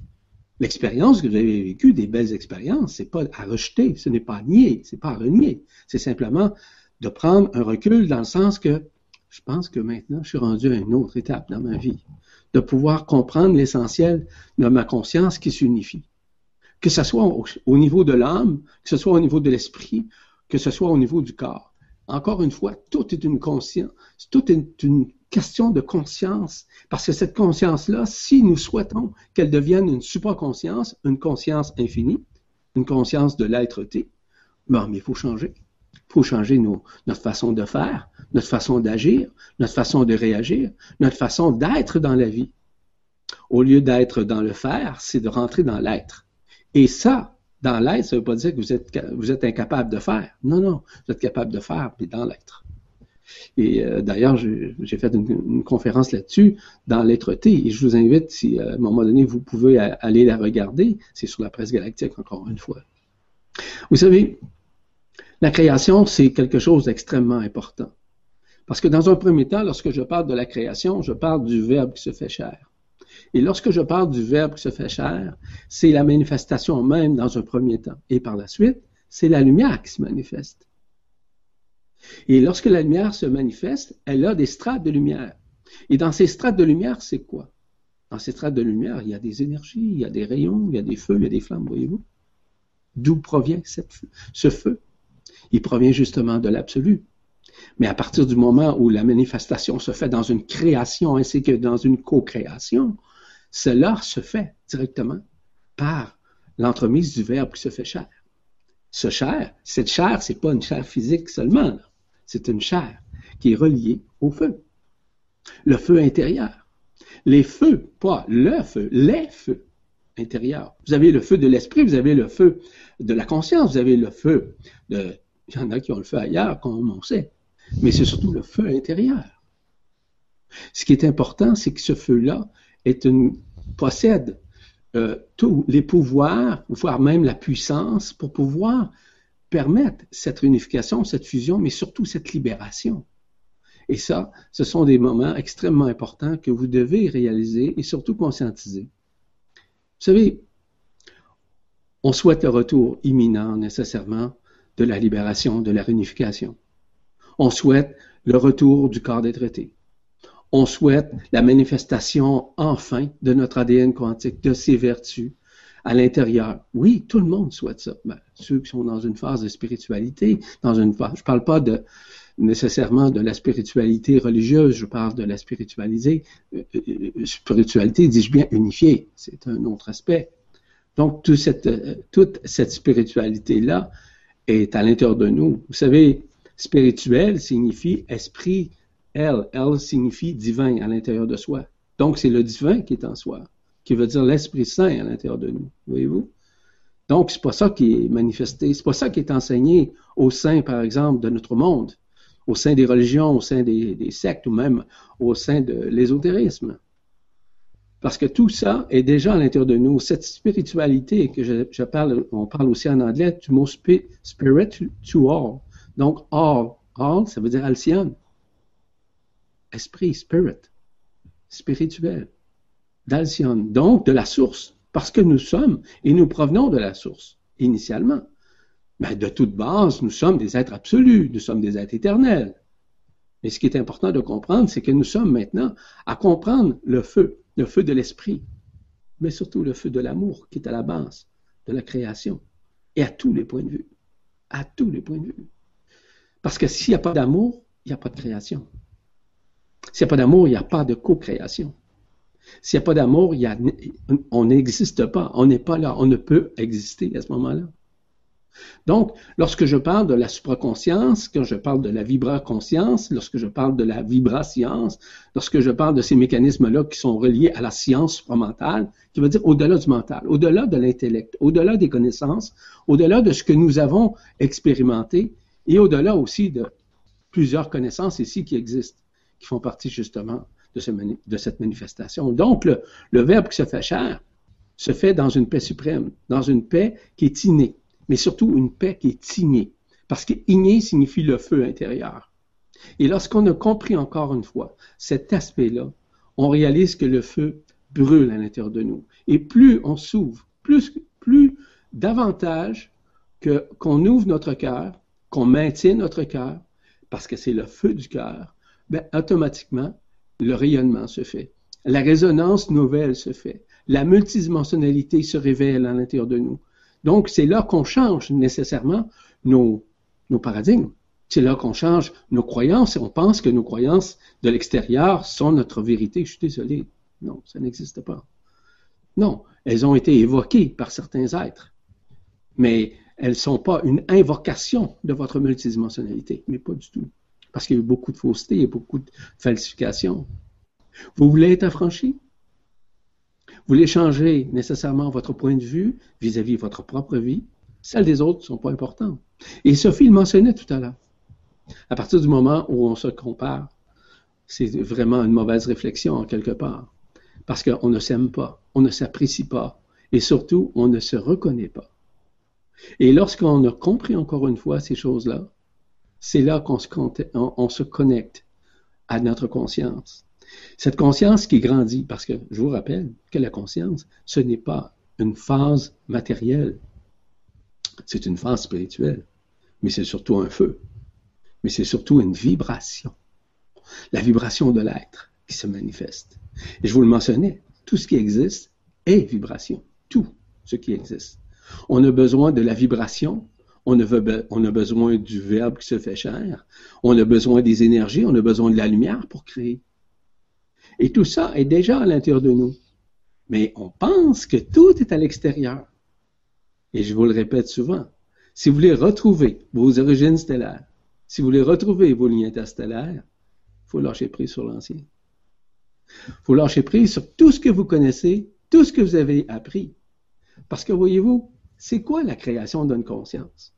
L'expérience que vous avez vécue, des belles expériences, c'est pas à rejeter, ce n'est pas à nier, c'est pas à renier. C'est simplement de prendre un recul dans le sens que je pense que maintenant, je suis rendu à une autre étape dans ma vie de pouvoir comprendre l'essentiel de ma conscience qui s'unifie. Que ce soit au, niveau de l'âme, que ce soit au niveau de l'esprit, que ce soit au niveau du corps. Encore une fois, tout est une conscience, tout est une question de conscience, parce que cette conscience-là, si nous souhaitons qu'elle devienne une supraconscience, une conscience infinie, une conscience de l'être-té, ben, mais il faut changer. Il faut changer notre façon de faire, notre façon d'agir, notre façon de réagir, notre façon d'être dans la vie. Au lieu d'être dans le faire, c'est de rentrer dans l'être. Et ça, dans l'être, ça ne veut pas dire que vous êtes, incapable de faire. Non, non, vous êtes capable de faire, mais dans l'être. Et euh, d'ailleurs, j'ai fait une, conférence là-dessus dans l'être T, et je vous invite, si à un moment donné vous pouvez aller la regarder, c'est sur la presse galactique encore une fois. Vous savez, la création, c'est quelque chose d'extrêmement important. Parce que dans un premier temps, lorsque je parle de la création, je parle du Verbe qui se fait chair. Et lorsque je parle du Verbe qui se fait chair, c'est la manifestation même dans un premier temps. Et par la suite, c'est la lumière qui se manifeste. Et lorsque la lumière se manifeste, elle a des strates de lumière. Et dans ces strates de lumière, c'est quoi? Dans ces strates de lumière, il y a des énergies, il y a des rayons, il y a des feux, il y a des flammes, voyez-vous? D'où provient ce feu? Il provient justement de l'absolu. Mais à partir du moment où la manifestation se fait dans une création ainsi que dans une co-création, cela se fait directement par l'entremise du Verbe qui se fait chair. Ce chair, cette chair, c'est pas une chair physique seulement, c'est une chair qui est reliée au feu. Le feu intérieur. Les feux, pas le feu, les feux intérieurs. Vous avez le feu de l'esprit, vous avez le feu de la conscience, vous avez le feu de il y en a qui ont le feu ailleurs, comme on sait. Mais c'est surtout le feu intérieur. Ce qui est important, c'est que ce feu-là possède euh, tous les pouvoirs, voire même la puissance, pour pouvoir permettre cette réunification, cette fusion, mais surtout cette libération. Et ça, ce sont des moments extrêmement importants que vous devez réaliser et surtout conscientiser. Vous savez, on souhaite le retour imminent nécessairement de la libération, de la réunification. On souhaite le retour du corps des traités. On souhaite la manifestation enfin de notre ADN quantique, de ses vertus à l'intérieur. Oui, tout le monde souhaite ça. Ben, ceux qui sont dans une phase de spiritualité, dans une phase, je parle pas nécessairement de la spiritualité religieuse, je parle de la spiritualité, euh, euh, spiritualité, dis-je bien, unifiée. C'est un autre aspect. Donc, euh, toute cette spiritualité-là, est à l'intérieur de nous. Vous savez, spirituel signifie esprit, elle, elle signifie divin à l'intérieur de soi. Donc, c'est le divin qui est en soi, qui veut dire l'Esprit Saint à l'intérieur de nous. Voyez-vous? Donc, c'est pas ça qui est manifesté, c'est pas ça qui est enseigné au sein, par exemple, de notre monde, au sein des religions, au sein des, des sectes ou même au sein de l'ésotérisme. Parce que tout ça est déjà à l'intérieur de nous. Cette spiritualité que je, parle, on parle aussi en anglais du mot spirit to all. Donc, all, all, ça veut dire alcyon. Esprit, spirit, spirituel, d'alcyon. Donc, de la source. parce que nous sommes et nous provenons de la source, initialement. Mais de toute base, nous sommes des êtres absolus, nous sommes des êtres éternels. Mais ce qui est important de comprendre, c'est que nous sommes maintenant à comprendre le feu, le feu de l'esprit, mais surtout le feu de l'amour qui est à la base de la création, et à tous les points de vue. À tous les points de vue. Parce que s'il n'y a pas d'amour, il n'y a pas de création. S'il n'y a pas d'amour, il n'y a pas de co-création. S'il n'y a pas d'amour, on n'existe pas. On n'est pas là. On ne peut exister à ce moment-là. Donc, lorsque je parle de la supraconscience, quand je parle de la vibra-conscience, lorsque je parle de la vibra-science, lorsque je parle de ces mécanismes-là qui sont reliés à la science supramentale, qui veut dire au-delà du mental, au-delà de l'intellect, au-delà des connaissances, au-delà de ce que nous avons expérimenté et au-delà aussi de plusieurs connaissances ici qui existent, qui font partie justement de, cette manifestation. Donc, le, le Verbe qui se fait chair se fait dans une paix suprême, dans une paix qui est innée, mais surtout une paix qui est ignée, parce que igné signifie le feu intérieur. Et lorsqu'on a compris encore une fois cet aspect-là, on réalise que le feu brûle à l'intérieur de nous. Et plus on s'ouvre, plus, plus davantage qu'on ouvre notre cœur, qu'on maintient notre cœur, parce que c'est le feu du cœur, ben, automatiquement, le rayonnement se fait. La résonance nouvelle se fait. La multidimensionnalité se révèle à l'intérieur de nous. Donc, c'est là qu'on change nécessairement nos, paradigmes. C'est là qu'on change nos croyances et on pense que nos croyances de l'extérieur sont notre vérité. Je suis désolé. Non, ça n'existe pas. Non, elles ont été évoquées par certains êtres, mais elles ne sont pas une invocation de votre multidimensionnalité, mais pas du tout. Parce qu'il y a eu beaucoup de fausseté et beaucoup de falsifications. Vous voulez être affranchi? Vous voulez changer nécessairement votre point de vue vis-à-vis de votre propre vie? Celles des autres ne sont pas importantes. Et Sophie le mentionnait tout à l'heure. À partir du moment où on se compare, c'est vraiment une mauvaise réflexion en quelque part. Parce qu'on ne s'aime pas, on ne s'apprécie pas, et surtout, on ne se reconnaît pas. Et lorsqu'on a compris encore une fois ces choses-là, c'est là qu'on se, connecte à notre conscience. Cette conscience qui grandit, parce que je vous rappelle que la conscience, ce n'est pas une phase matérielle, c'est une phase spirituelle, mais c'est surtout un feu, mais c'est surtout une vibration, la vibration de l'être qui se manifeste. Et je vous le mentionnais, tout ce qui existe est vibration, tout ce qui existe. On a besoin de la vibration. On a, besoin du verbe qui se fait chair, on a besoin des énergies, on a besoin de la lumière pour créer. Et tout ça est déjà à l'intérieur de nous. Mais on pense que tout est à l'extérieur. Et je vous le répète souvent, si vous voulez retrouver vos origines stellaires, si vous voulez retrouver vos lignes interstellaires, il faut lâcher prise sur l'ancien. Il faut lâcher prise sur tout ce que vous connaissez, tout ce que vous avez appris. Parce que voyez-vous, c'est quoi la création d'une conscience?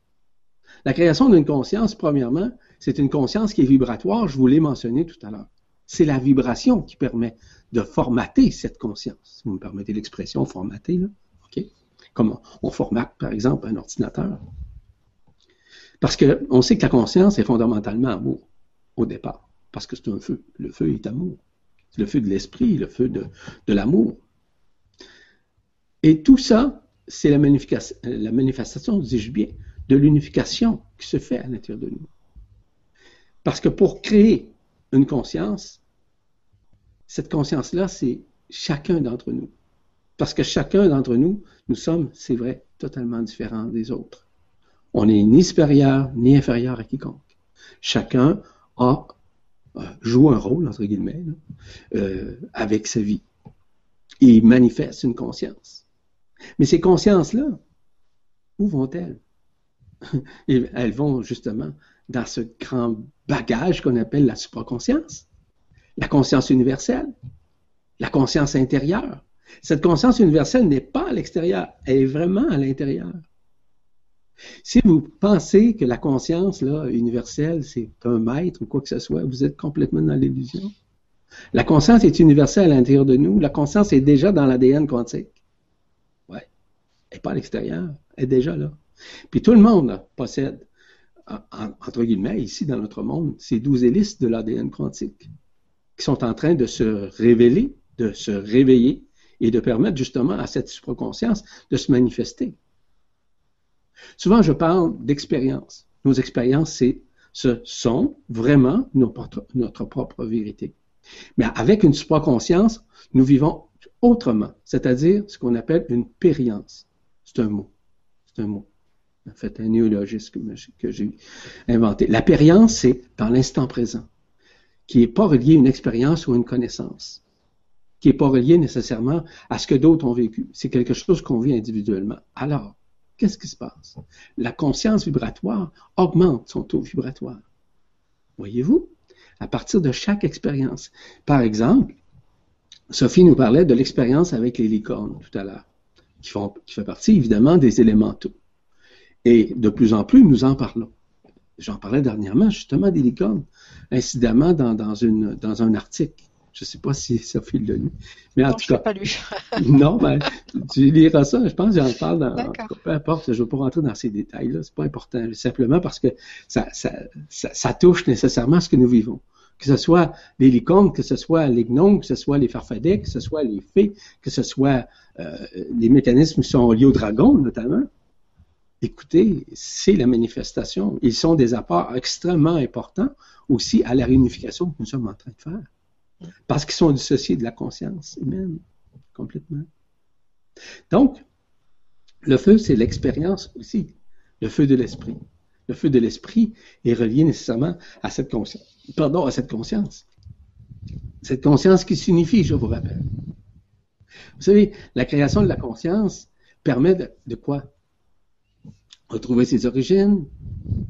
La création d'une conscience, premièrement, c'est une conscience qui est vibratoire, je vous l'ai mentionné tout à l'heure. C'est la vibration qui permet de formater cette conscience. Si vous me permettez l'expression formater? Comme on formate, par exemple, un ordinateur. Parce qu'on sait que la conscience est fondamentalement amour, au départ. Parce que c'est un feu. Le feu est amour. C'est le feu de l'esprit, le feu de, de l'amour. Et tout ça, c'est la, la manifestation, dis-je bien, de l'unification qui se fait à l'intérieur de nous. Parce que pour créer une conscience, cette conscience-là, c'est chacun d'entre nous. Parce que chacun d'entre nous, nous sommes, c'est vrai, totalement différents des autres. On n'est ni supérieur ni inférieur à quiconque. Chacun a euh, joue un rôle, entre guillemets, euh, avec sa vie. Il manifeste une conscience. Mais ces consciences-là, où vont-elles? (laughs) elles vont justement dans ce grand bagage qu'on appelle la supraconscience, la conscience universelle, la conscience intérieure. Cette conscience universelle n'est pas à l'extérieur, elle est vraiment à l'intérieur. Si vous pensez que la conscience là, universelle, c'est un maître ou quoi que ce soit, vous êtes complètement dans l'illusion. La conscience est universelle à l'intérieur de nous. La conscience est déjà dans l'ADN quantique n'est pas à l'extérieur, elle est déjà là. Puis tout le monde possède, entre guillemets, ici dans notre monde, ces douze hélices de l'ADN quantique qui sont en train de se révéler, de se réveiller et de permettre justement à cette supraconscience de se manifester. Souvent, je parle d'expérience. Nos expériences, ce sont vraiment notre, notre propre vérité. Mais avec une supraconscience, nous vivons autrement, c'est-à-dire ce qu'on appelle une périence. C'est un mot. C'est un mot. En fait, un néologisme que j'ai inventé. La périence, c'est dans l'instant présent, qui n'est pas relié à une expérience ou à une connaissance, qui n'est pas relié nécessairement à ce que d'autres ont vécu. C'est quelque chose qu'on vit individuellement. Alors, qu'est-ce qui se passe? La conscience vibratoire augmente son taux vibratoire. Voyez-vous? À partir de chaque expérience. Par exemple, Sophie nous parlait de l'expérience avec les licornes tout à l'heure, qui, qui fait partie évidemment des élémentaux. Et de plus en plus, nous en parlons. J'en parlais dernièrement justement des licornes, incidemment dans, dans, une, dans un article. Je ne sais pas si Sophie l'a lu. Mais en tout cas. pas lu. (laughs) non, ben, tu liras ça. Je pense que j'en parle dans. Peu importe, je ne veux pas rentrer dans ces détails-là. Ce n'est pas important. Simplement parce que ça, ça, ça, touche nécessairement ce que nous vivons. Que ce soit les licornes, que ce soit les gnomes, que ce soit les farfadets, que ce soit les fées, que ce soit euh, les mécanismes qui sont liés aux dragons, notamment. Écoutez, c'est la manifestation. Ils sont des apports extrêmement importants aussi à la réunification que nous sommes en train de faire. Parce qu'ils sont dissociés de la conscience humaine, complètement. Donc, le feu, c'est l'expérience aussi, le feu de l'esprit. Le feu de l'esprit est relié nécessairement à cette conscience. Pardon, à cette conscience. Cette conscience qui s'unifie, je vous rappelle. Vous savez, la création de la conscience permet de, quoi? Retrouver ses origines,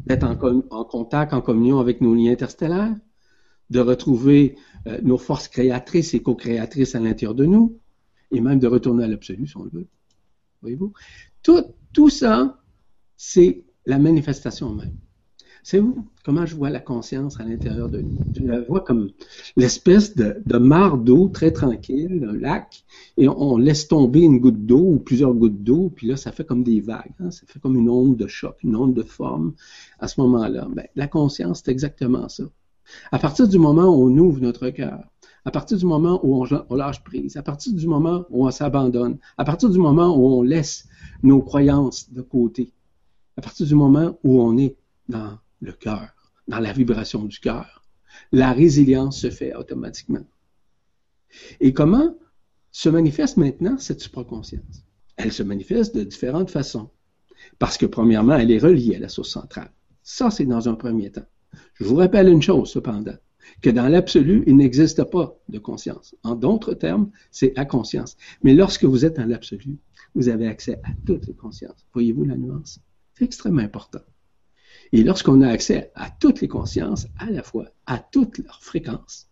d'être en, contact, en communion avec nos liens interstellaires, de retrouver euh, nos forces créatrices et co-créatrices à l'intérieur de nous, et même de retourner à l'absolu, si on le veut. Voyez-vous? Tout, tout ça, c'est la manifestation même. C'est vous comment je vois la conscience à l'intérieur de nous? Je la vois comme l'espèce de, mare d'eau très tranquille, un lac, et on, laisse tomber une goutte d'eau ou plusieurs gouttes d'eau, puis là, ça fait comme des vagues. Hein. ça fait comme une onde de choc, une onde de forme. À ce moment-là, ben, la conscience, c'est exactement ça. À partir du moment où on ouvre notre cœur, à partir du moment où on, lâche prise, à partir du moment où on s'abandonne, à partir du moment où on laisse nos croyances de côté, à partir du moment où on est dans le cœur, dans la vibration du cœur, la résilience se fait automatiquement. Et comment se manifeste maintenant cette supraconscience? Elle se manifeste de différentes façons. Parce que premièrement, elle est reliée à la source centrale. Ça, c'est dans un premier temps. Je vous rappelle une chose, cependant, que dans l'absolu, il n'existe pas de conscience. En d'autres termes, c'est la conscience. Mais lorsque vous êtes dans l'absolu, vous avez accès à toutes les consciences. Voyez-vous la nuance? C'est extrêmement important. Et lorsqu'on a accès à toutes les consciences, à la fois, à toutes leurs fréquences,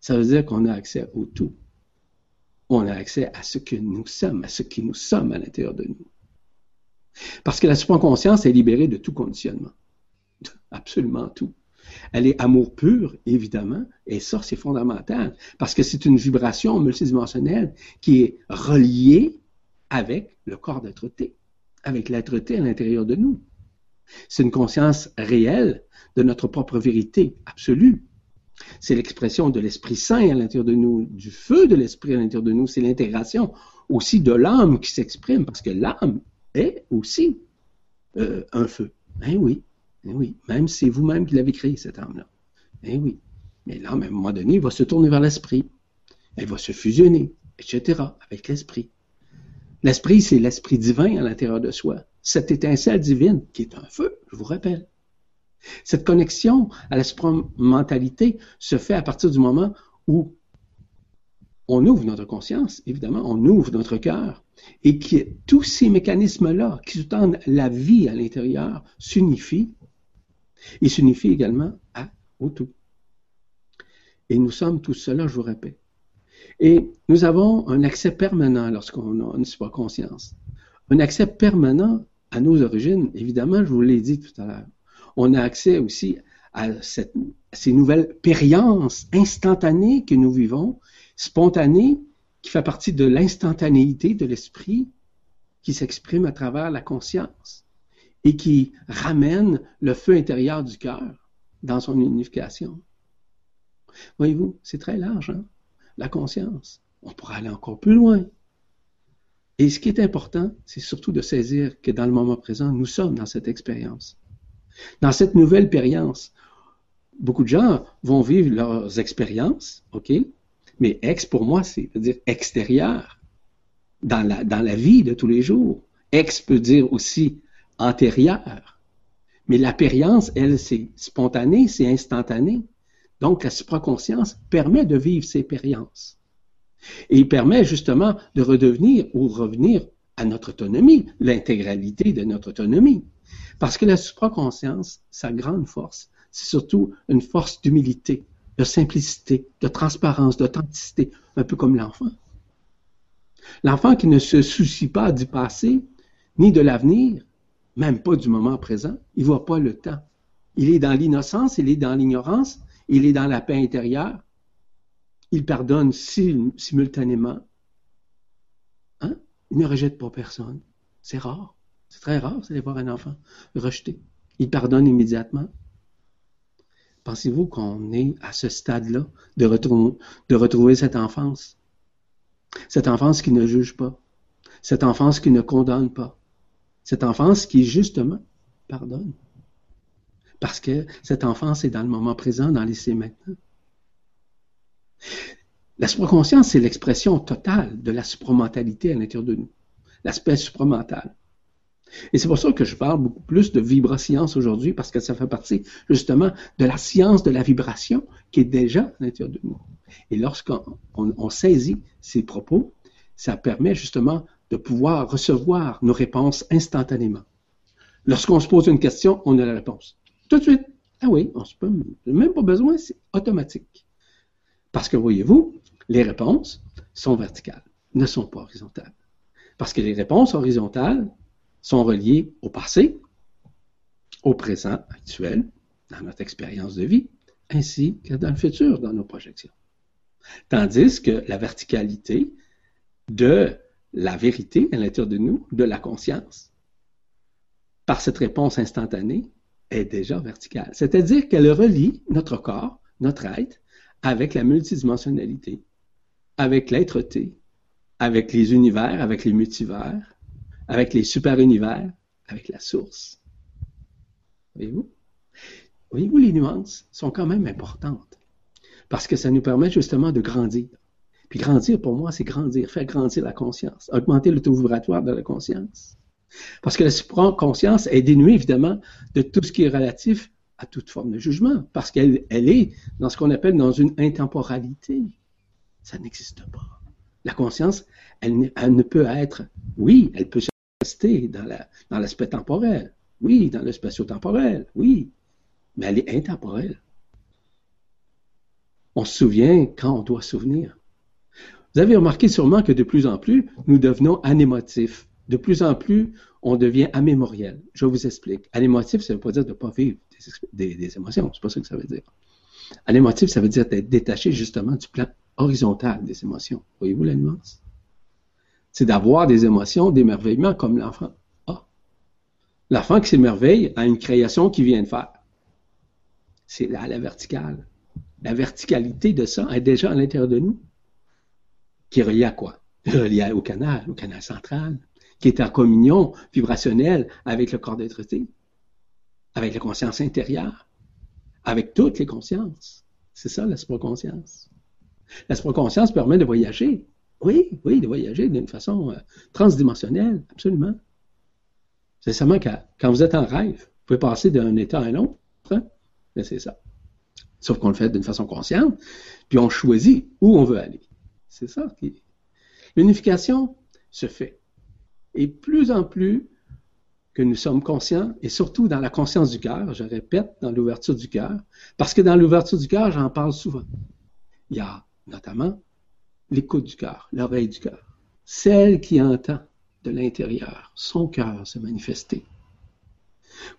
ça veut dire qu'on a accès au tout. On a accès à ce que nous sommes, à ce qui nous sommes à l'intérieur de nous. Parce que la supraconscience est libérée de tout conditionnement. Absolument tout. Elle est amour pur, évidemment, et ça, c'est fondamental, parce que c'est une vibration multidimensionnelle qui est reliée avec le corps d'être-té, avec l'être-té à l'intérieur de nous. C'est une conscience réelle de notre propre vérité absolue. C'est l'expression de l'Esprit Saint à l'intérieur de nous, du feu de l'Esprit à l'intérieur de nous. C'est l'intégration aussi de l'âme qui s'exprime, parce que l'âme est aussi euh, un feu. Ben oui, ben oui, même c'est vous-même qui l'avez créé, cette âme-là. Ben oui. Mais l'âme, à un moment donné, va se tourner vers l'Esprit. Elle va se fusionner, etc., avec l'Esprit. L'Esprit, c'est l'Esprit divin à l'intérieur de soi cette étincelle divine qui est un feu, je vous rappelle. Cette connexion à la supramentalité se fait à partir du moment où on ouvre notre conscience, évidemment, on ouvre notre cœur, et que tous ces mécanismes-là qui sous-tendent la vie à l'intérieur s'unifient, et s'unifient également à, au tout. Et nous sommes tous cela, je vous répète. Et nous avons un accès permanent lorsqu'on a une supraconscience. Un accès permanent à nos origines, évidemment, je vous l'ai dit tout à l'heure. On a accès aussi à, ces nouvelles périences instantanées que nous vivons, spontanées, qui fait partie de l'instantanéité de l'esprit qui s'exprime à travers la conscience et qui ramène le feu intérieur du cœur dans son unification. Voyez-vous, c'est très large, hein? La conscience. On pourrait aller encore plus loin. Et ce qui est important, c'est surtout de saisir que dans le moment présent, nous sommes dans cette expérience. Dans cette nouvelle expérience, beaucoup de gens vont vivre leurs expériences, OK? Mais ex, pour moi, c'est veut dire extérieur, dans la, la vie de tous les jours. Ex peut dire aussi antérieur. Mais l'expérience, elle, c'est spontané, c'est instantané. Donc, la supraconscience permet de vivre ces expériences. Et il permet justement de redevenir ou revenir à notre autonomie, l'intégralité de notre autonomie. Parce que la supraconscience, sa grande force, c'est surtout une force d'humilité, de simplicité, de transparence, d'authenticité, un peu comme l'enfant. L'enfant qui ne se soucie pas du passé, ni de l'avenir, même pas du moment présent, il voit pas le temps. Il est dans l'innocence, il est dans l'ignorance, il est dans la paix intérieure. Il pardonne simultanément. Hein? Il ne rejette pas personne. C'est rare. C'est très rare, d'aller voir un enfant rejeté. Il pardonne immédiatement. Pensez-vous qu'on est à ce stade-là de, de retrouver cette enfance? Cette enfance qui ne juge pas. Cette enfance qui ne condamne pas. Cette enfance qui, justement, pardonne. Parce que cette enfance est dans le moment présent, dans l'essai maintenant. La supraconscience, c'est l'expression totale de la supramentalité à l'intérieur de nous. L'aspect supramental. Et c'est pour ça que je parle beaucoup plus de vibrascience aujourd'hui, parce que ça fait partie justement de la science de la vibration qui est déjà à l'intérieur de nous. Et lorsqu'on saisit ces propos, ça permet justement de pouvoir recevoir nos réponses instantanément. Lorsqu'on se pose une question, on a la réponse. Tout de suite. Ah oui, on se peut même pas besoin, c'est automatique. Parce que voyez-vous, les réponses sont verticales, ne sont pas horizontales. Parce que les réponses horizontales sont reliés au passé, au présent actuel, dans notre expérience de vie, ainsi que dans le futur, dans nos projections. Tandis que la verticalité de la vérité à l'intérieur de nous, de la conscience, par cette réponse instantanée, est déjà verticale. C'est-à-dire qu'elle relie notre corps, notre être, avec la multidimensionnalité, avec l'être-té, avec les univers, avec les multivers, avec les super-univers, avec la source. Voyez-vous? Voyez-vous, les nuances sont quand même importantes parce que ça nous permet justement de grandir. Puis grandir, pour moi, c'est grandir, faire grandir la conscience, augmenter le taux vibratoire de la conscience. Parce que la conscience est dénuée, évidemment, de tout ce qui est relatif à toute forme de jugement, parce qu'elle elle est dans ce qu'on appelle dans une intemporalité. Ça n'existe pas. La conscience, elle, ne peut être, oui, elle peut dans l'aspect temporel. Oui, dans le spatio-temporel. Oui. Mais elle est intemporelle. On se souvient quand on doit souvenir. Vous avez remarqué sûrement que de plus en plus, nous devenons anémotifs. De plus en plus, on devient amémoriel. Je vous explique. Anémotif, ça ne veut pas dire de ne pas vivre des, émotions. C'est pas ça que ça veut dire. Anémotif, ça veut dire d'être détaché justement du plan horizontal des émotions. Voyez-vous la c'est d'avoir des émotions d'émerveillement comme l'enfant a. L'enfant qui s'émerveille a une création qu'il vient de faire. C'est là la verticale. La verticalité de ça est déjà à l'intérieur de nous, qui est reliée à quoi? Reliée au canal, au canal central, qui est en communion vibrationnelle avec le corps d'être avec la conscience intérieure, avec toutes les consciences. C'est ça la conscience. La conscience permet de voyager oui, oui, de voyager d'une façon euh, transdimensionnelle, absolument. C'est seulement que quand vous êtes en rêve, vous pouvez passer d'un état à un autre. Hein? C'est ça. Sauf qu'on le fait d'une façon consciente, puis on choisit où on veut aller. C'est ça qui L'unification se fait. Et plus en plus que nous sommes conscients, et surtout dans la conscience du cœur, je répète, dans l'ouverture du cœur, parce que dans l'ouverture du cœur, j'en parle souvent. Il y a notamment l'écoute du cœur, l'oreille du cœur. Celle qui entend de l'intérieur son cœur se manifester.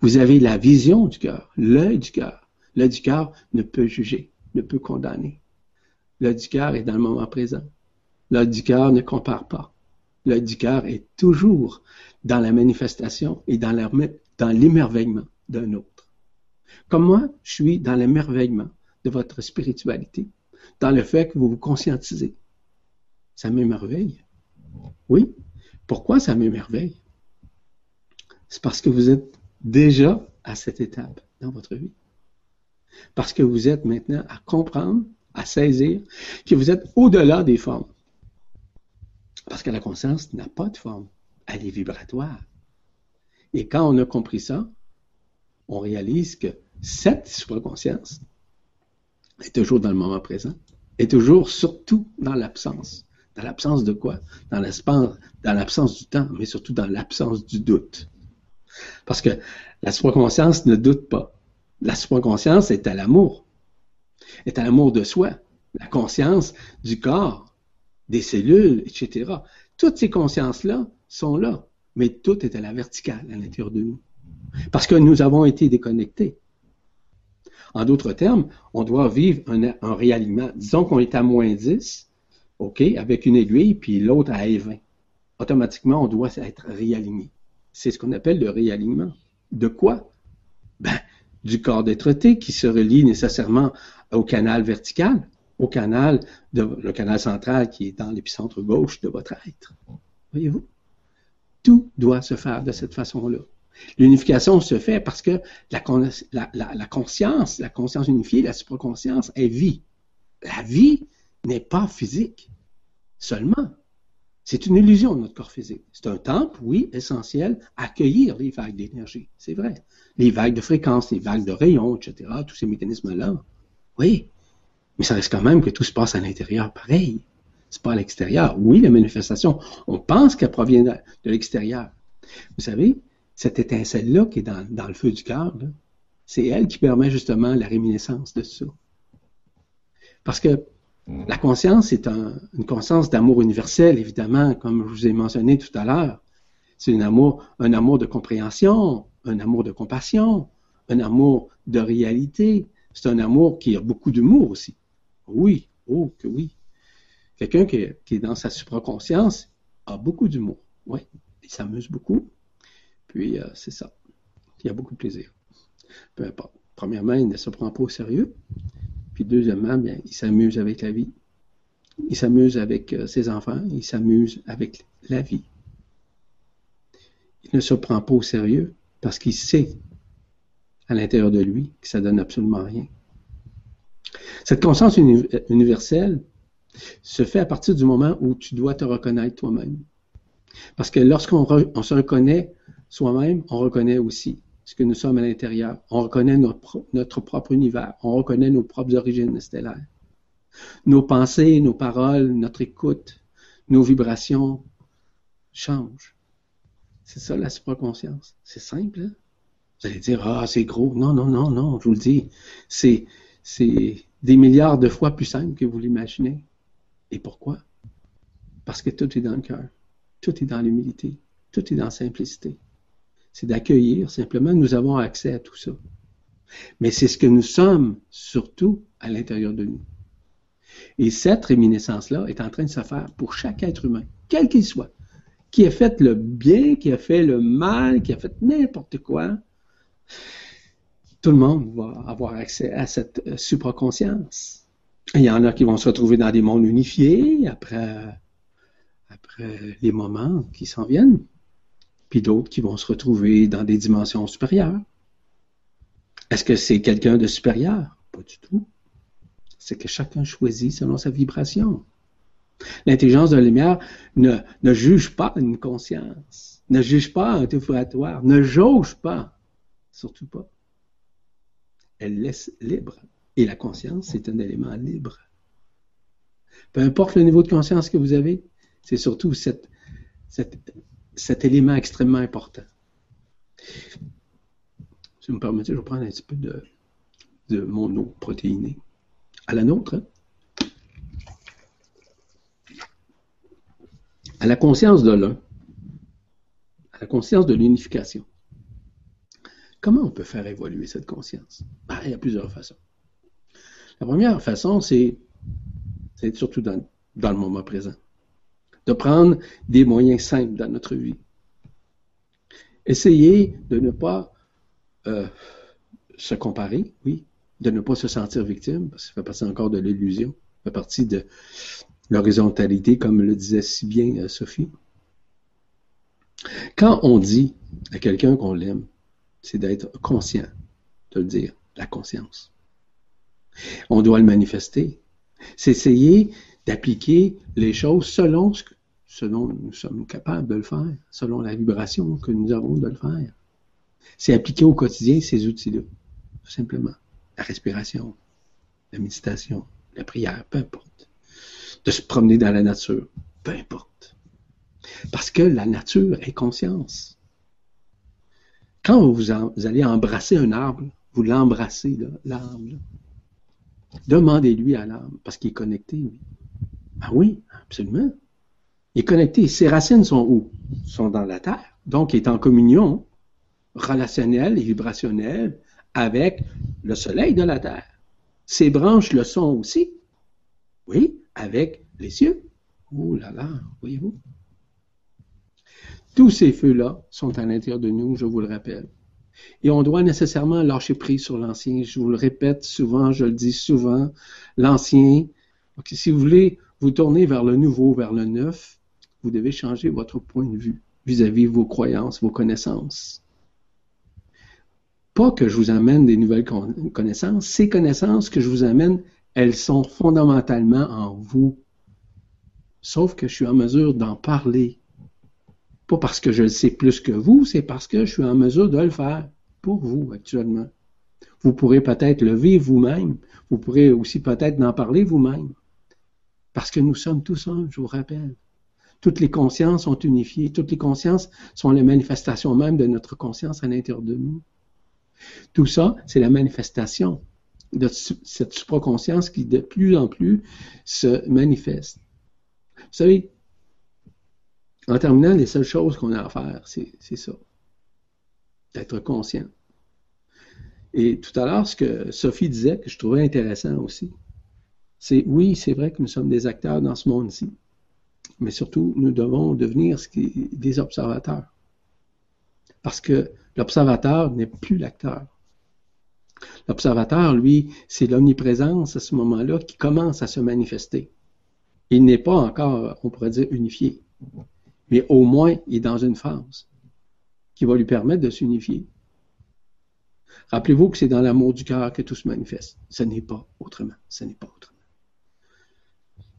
Vous avez la vision du cœur, l'œil du cœur. L'œil du cœur ne peut juger, ne peut condamner. L'œil du cœur est dans le moment présent. L'œil du cœur ne compare pas. L'œil du cœur est toujours dans la manifestation et dans l'émerveillement d'un autre. Comme moi, je suis dans l'émerveillement de votre spiritualité, dans le fait que vous vous conscientisez, ça m'émerveille. Oui, Pourquoi ça m'émerveille? C'est parce que vous êtes déjà à cette étape dans votre vie. Parce que vous êtes maintenant à comprendre, à saisir que vous êtes au-delà des formes. Parce que la conscience n'a pas de forme. Elle est vibratoire. Et quand on a compris ça, on réalise que cette supraconscience est toujours dans le moment présent, est toujours surtout dans l'absence. Dans l'absence de quoi? Dans l'absence du temps, mais surtout dans l'absence du doute. Parce que la supraconscience ne doute pas. La supraconscience est à l'amour, est à l'amour de soi, la conscience du corps, des cellules, etc. Toutes ces consciences-là sont là, mais tout est à la verticale à l'intérieur de nous. Parce que nous avons été déconnectés. En d'autres termes, on doit vivre un, réalignement. Disons qu'on est à moins 10, OK, avec une aiguille, puis l'autre à 20. Automatiquement, on doit être réaligné. C'est ce qu'on appelle le réalignement. De quoi? Ben, du corps d'être qui se relie nécessairement au canal vertical, au canal, le canal central qui est dans l'épicentre gauche de votre être. Voyez-vous? Tout doit se faire de cette façon-là. L'unification se fait parce que la, conscience, la conscience unifiée, la supraconscience est vie. La vie n'est pas physique seulement. C'est une illusion notre corps physique. C'est un temple, oui, essentiel, accueillir les vagues d'énergie. C'est vrai. Les vagues de fréquence, les vagues de rayons, etc., tous ces mécanismes-là. Oui. Mais ça reste quand même que tout se passe à l'intérieur pareil. C'est pas à l'extérieur. Oui, la manifestation, on pense qu'elle provient de, l'extérieur. Vous savez, cette étincelle-là qui est dans, le feu du cœur, c'est elle qui permet justement la réminiscence de ça. Parce que la conscience est une conscience d'amour universel, évidemment, comme je vous ai mentionné tout à l'heure. C'est un amour, un amour de compréhension, un amour de compassion, un amour de réalité. C'est un amour qui a beaucoup d'humour aussi. Oui, oh que oui. Quelqu'un qui, est dans sa supraconscience a beaucoup d'humour. Oui, il s'amuse beaucoup. Puis, euh, c'est ça. Il y a beaucoup de plaisir. Peu importe. Premièrement, il ne se prend pas au sérieux. Puis deuxièmement, bien, il s'amuse avec la vie. Il s'amuse avec euh, ses enfants. Il s'amuse avec la vie. Il ne se prend pas au sérieux parce qu'il sait à l'intérieur de lui que ça donne absolument rien. Cette conscience universelle se fait à partir du moment où tu dois te reconnaître toi-même. Parce que lorsqu'on se reconnaît soi-même, on reconnaît aussi ce que nous sommes à l'intérieur. On reconnaît notre, propre univers. On reconnaît nos propres origines stellaires. Nos pensées, nos paroles, notre écoute, nos vibrations changent. C'est ça la supraconscience. C'est simple. Hein? Vous allez dire, ah, c'est gros. Non, non, non, non, je vous le dis. C'est, c'est des milliards de fois plus simple que vous l'imaginez. Et pourquoi? Parce que tout est dans le cœur. Tout est dans l'humilité. Tout est dans la simplicité c'est d'accueillir simplement. Nous avons accès à tout ça. Mais c'est ce que nous sommes surtout à l'intérieur de nous. Et cette réminiscence-là est en train de se faire pour chaque être humain, quel qu'il soit, qui a fait le bien, qui a fait le mal, qui a fait n'importe quoi. Tout le monde va avoir accès à cette euh, supraconscience. Il y en a qui vont se retrouver dans des mondes unifiés après, les moments qui s'en viennent puis d'autres qui vont se retrouver dans des dimensions supérieures. Est-ce que c'est quelqu'un de supérieur? Pas du tout. C'est que chacun choisit selon sa vibration. L'intelligence de la lumière ne, juge pas une conscience, ne juge pas un vibratoire, ne jauge pas, surtout pas. Elle laisse libre. Et la conscience, c'est un élément libre. Peu importe le niveau de conscience que vous avez, c'est surtout cet élément extrêmement important. Si vous me permettez, je vais prendre un petit peu de, de mon eau protéinée. À la nôtre, hein? à la conscience de l'un, à la conscience de l'unification. Comment on peut faire évoluer cette conscience? Ben, il y a plusieurs façons. La première façon, c'est surtout dans, le moment présent de prendre des moyens simples dans notre vie. Essayez de ne pas euh, se comparer, oui, de ne pas se sentir victime, parce que ça fait partie encore de l'illusion, ça fait partie de l'horizontalité, comme le disait si bien euh, Sophie. Quand on dit à quelqu'un qu'on l'aime, c'est d'être conscient de le dire, la conscience. On doit le manifester. C'est essayer d'appliquer les choses selon ce que selon nous sommes capables de le faire, selon la vibration que nous avons de le faire. C'est appliquer au quotidien ces outils-là, tout simplement. La respiration, la méditation, la prière, peu importe. De se promener dans la nature, peu importe. Parce que la nature est conscience. Quand vous, allez embrasser un arbre, vous l'embrassez, l'arbre. Demandez-lui à l'arbre, parce qu'il est connecté. Ah oui, absolument. Il est connecté. Ses racines sont où? Sont dans la terre. Donc, il est en communion relationnelle et vibrationnelle avec le soleil de la terre. Ses branches le sont aussi. Oui, avec les cieux. Oh là là, voyez-vous? Tous ces feux-là sont à l'intérieur de nous, je vous le rappelle. Et on doit nécessairement lâcher prise sur l'ancien. Je vous le répète souvent, je le dis souvent, l'ancien. si vous voulez vous tourner vers le nouveau, vers le neuf, vous devez changer votre point de vue vis-à-vis -vis vos croyances, vos connaissances. Pas que je vous amène des nouvelles connaissances, ces connaissances que je vous amène, elles sont fondamentalement en vous. Sauf que je suis en mesure d'en parler pas parce que je le sais plus que vous, c'est parce que je suis en mesure de le faire pour vous actuellement. Vous pourrez peut-être le vivre vous-même. Vous pourrez aussi peut-être en parler vous-même. Parce que nous sommes tous un, je vous rappelle. Toutes les consciences sont unifiées. Toutes les consciences sont les manifestations même de notre conscience à l'intérieur de nous. Tout ça, c'est la manifestation de cette supraconscience qui de plus en plus se manifeste. Vous savez, en terminant, les seules choses qu'on a à faire, c'est ça. D'être conscient. Et tout à l'heure, ce que Sophie disait, que je trouvais intéressant aussi, c'est oui, c'est vrai que nous sommes des acteurs dans ce monde-ci, mais surtout, nous devons devenir des observateurs. Parce que l'observateur n'est plus l'acteur. L'observateur, lui, c'est l'omniprésence à ce moment-là qui commence à se manifester. Il n'est pas encore, on pourrait dire, unifié mais au moins, il est dans une phase qui va lui permettre de s'unifier. Rappelez-vous que c'est dans l'amour du cœur que tout se manifeste. Ce n'est pas autrement. Ce n'est pas autrement.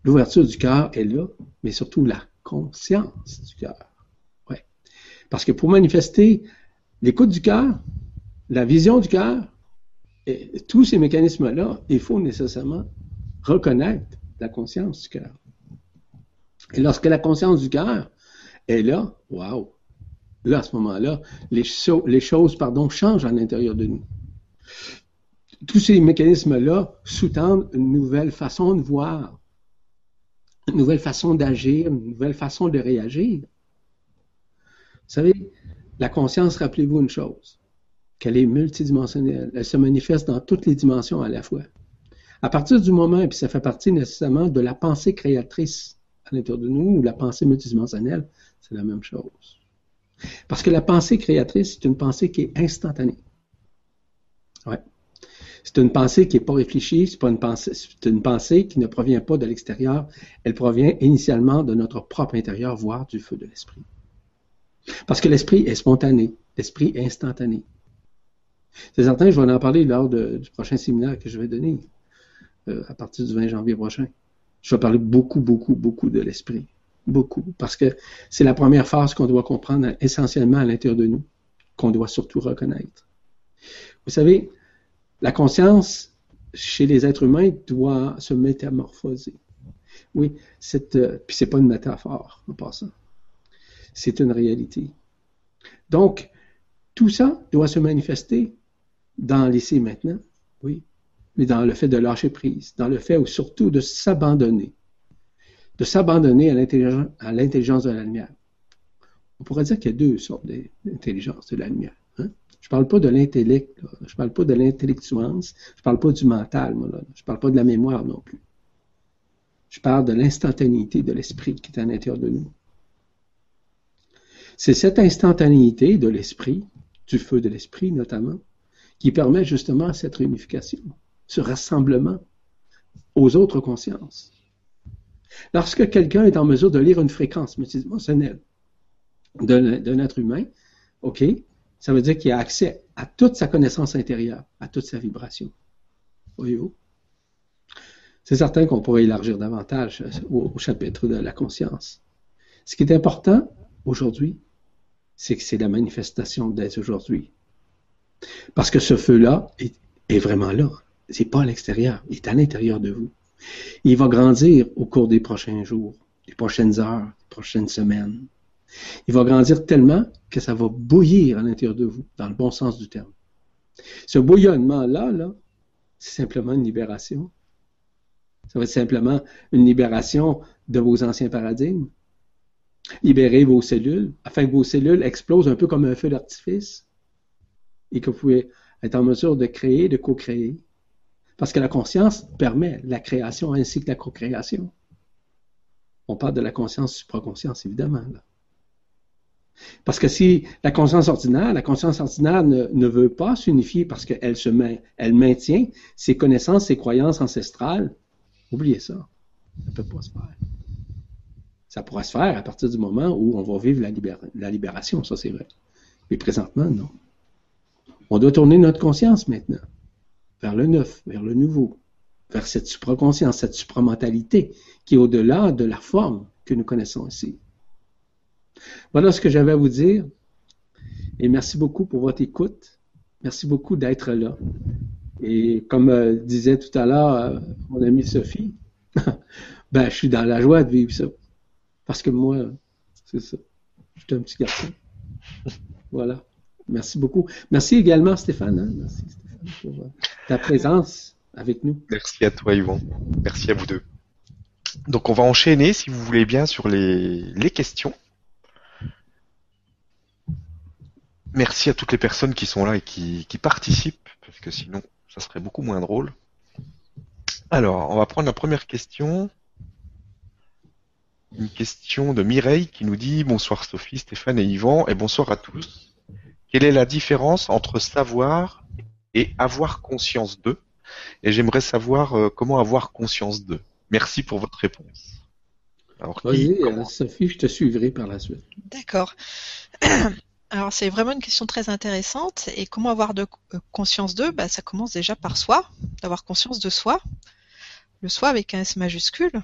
L'ouverture du cœur est là, mais surtout la conscience du cœur. Ouais. Parce que pour manifester l'écoute du cœur, la vision du cœur, tous ces mécanismes-là, il faut nécessairement reconnaître la conscience du cœur. Et lorsque la conscience du cœur et là, waouh! Là, à ce moment-là, les, choses pardon, changent à l'intérieur de nous. Tous ces mécanismes-là sous-tendent une nouvelle façon de voir, une nouvelle façon d'agir, une nouvelle façon de réagir. Vous savez, la conscience, rappelez-vous une chose, qu'elle est multidimensionnelle. Elle se manifeste dans toutes les dimensions à la fois. À partir du moment, et puis ça fait partie nécessairement de la pensée créatrice à l'intérieur de nous, ou la pensée multidimensionnelle, c'est la même chose. Parce que la pensée créatrice, c'est une pensée qui est instantanée. Ouais. C'est une pensée qui n'est pas réfléchie, c'est une pensée qui ne provient pas de l'extérieur, elle provient initialement de notre propre intérieur, voire du feu de l'esprit. Parce que l'esprit est spontané, l'esprit est instantané. C'est certain, je vais en parler lors du prochain séminaire que je vais donner, euh, à partir du 20 janvier prochain. Je vais parler beaucoup, beaucoup, beaucoup de l'esprit beaucoup, parce que c'est la première phase qu'on doit comprendre essentiellement à l'intérieur de nous, qu'on doit surtout reconnaître. Vous savez, la conscience chez les êtres humains doit se métamorphoser. Oui, c'est, euh, puis c'est pas une métaphore en passant. C'est une réalité. Donc, tout ça doit se manifester dans l'essai maintenant, oui, mais dans le fait de lâcher prise, dans le fait surtout de s'abandonner de s'abandonner à l'intelligence de la lumière. On pourrait dire qu'il y a deux sortes d'intelligence de la lumière. Hein. Je ne parle pas de l'intellect, je ne parle pas de l'intellectuance, je ne parle pas du mental, je ne parle pas de la mémoire non plus. Je parle de l'instantanéité de l'esprit qui est à l'intérieur de nous. C'est cette instantanéité de l'esprit, du feu de l'esprit notamment, qui permet justement cette réunification, ce rassemblement aux autres consciences. Lorsque quelqu'un est en mesure de lire une fréquence multidimensionnelle, d'un être humain, OK, ça veut dire qu'il a accès à toute sa connaissance intérieure, à toute sa vibration. Voyez-vous? C'est certain qu'on pourrait élargir davantage au, chapitre de la conscience. Ce qui est important aujourd'hui, c'est que c'est la manifestation dès aujourd'hui. Parce que ce feu-là est, est, vraiment là. C'est pas à l'extérieur, il est à l'intérieur de vous. Il va grandir au cours des prochains jours, des prochaines heures, des prochaines semaines. Il va grandir tellement que ça va bouillir à l'intérieur de vous, dans le bon sens du terme. Ce bouillonnement-là, là, c'est simplement une libération. Ça va être simplement une libération de vos anciens paradigmes. Libérer vos cellules afin que vos cellules explosent un peu comme un feu d'artifice et que vous pouvez être en mesure de créer, de co-créer. Parce que la conscience permet la création ainsi que la co-création. On parle de la conscience supraconscience, évidemment. Là. Parce que si la conscience ordinaire, la conscience ordinaire ne, veut pas s'unifier parce qu'elle se elle maintient ses connaissances, ses croyances ancestrales, oubliez ça. Ça ne peut pas se faire. Ça pourra se faire à partir du moment où on va vivre la, la libération, ça c'est vrai. Mais présentement, non. On doit tourner notre conscience maintenant vers le neuf, vers le nouveau, vers cette supraconscience, cette supramentalité qui est au-delà de la forme que nous connaissons ici. Voilà ce que j'avais à vous dire. Et merci beaucoup pour votre écoute. Merci beaucoup d'être là. Et comme euh, disait tout à l'heure euh, mon amie Sophie, (laughs) ben, je suis dans la joie de vivre ça. Parce que moi, c'est ça. Je suis un petit garçon. Voilà. Merci beaucoup. Merci également, Stéphane. Hein. Merci, Stéphane, ta présence avec nous. Merci à toi, Yvon. Merci à vous deux. Donc, on va enchaîner, si vous voulez bien, sur les, les questions. Merci à toutes les personnes qui sont là et qui, participent, parce que sinon, ça serait beaucoup moins drôle. Alors, on va prendre la première question. Une question de Mireille qui nous dit Bonsoir Sophie, Stéphane et Yvan, et bonsoir à tous. Quelle est la différence entre savoir et avoir conscience d'eux Et j'aimerais savoir euh, comment avoir conscience d'eux. Merci pour votre réponse. Alors, Vas-y, euh, Sophie, je te suivrai par la suite. D'accord. (clears throat) Alors c'est vraiment une question très intéressante. Et comment avoir de euh, conscience d'eux? Bah, Ça commence déjà par soi, d'avoir conscience de soi. Le soi avec un S majuscule,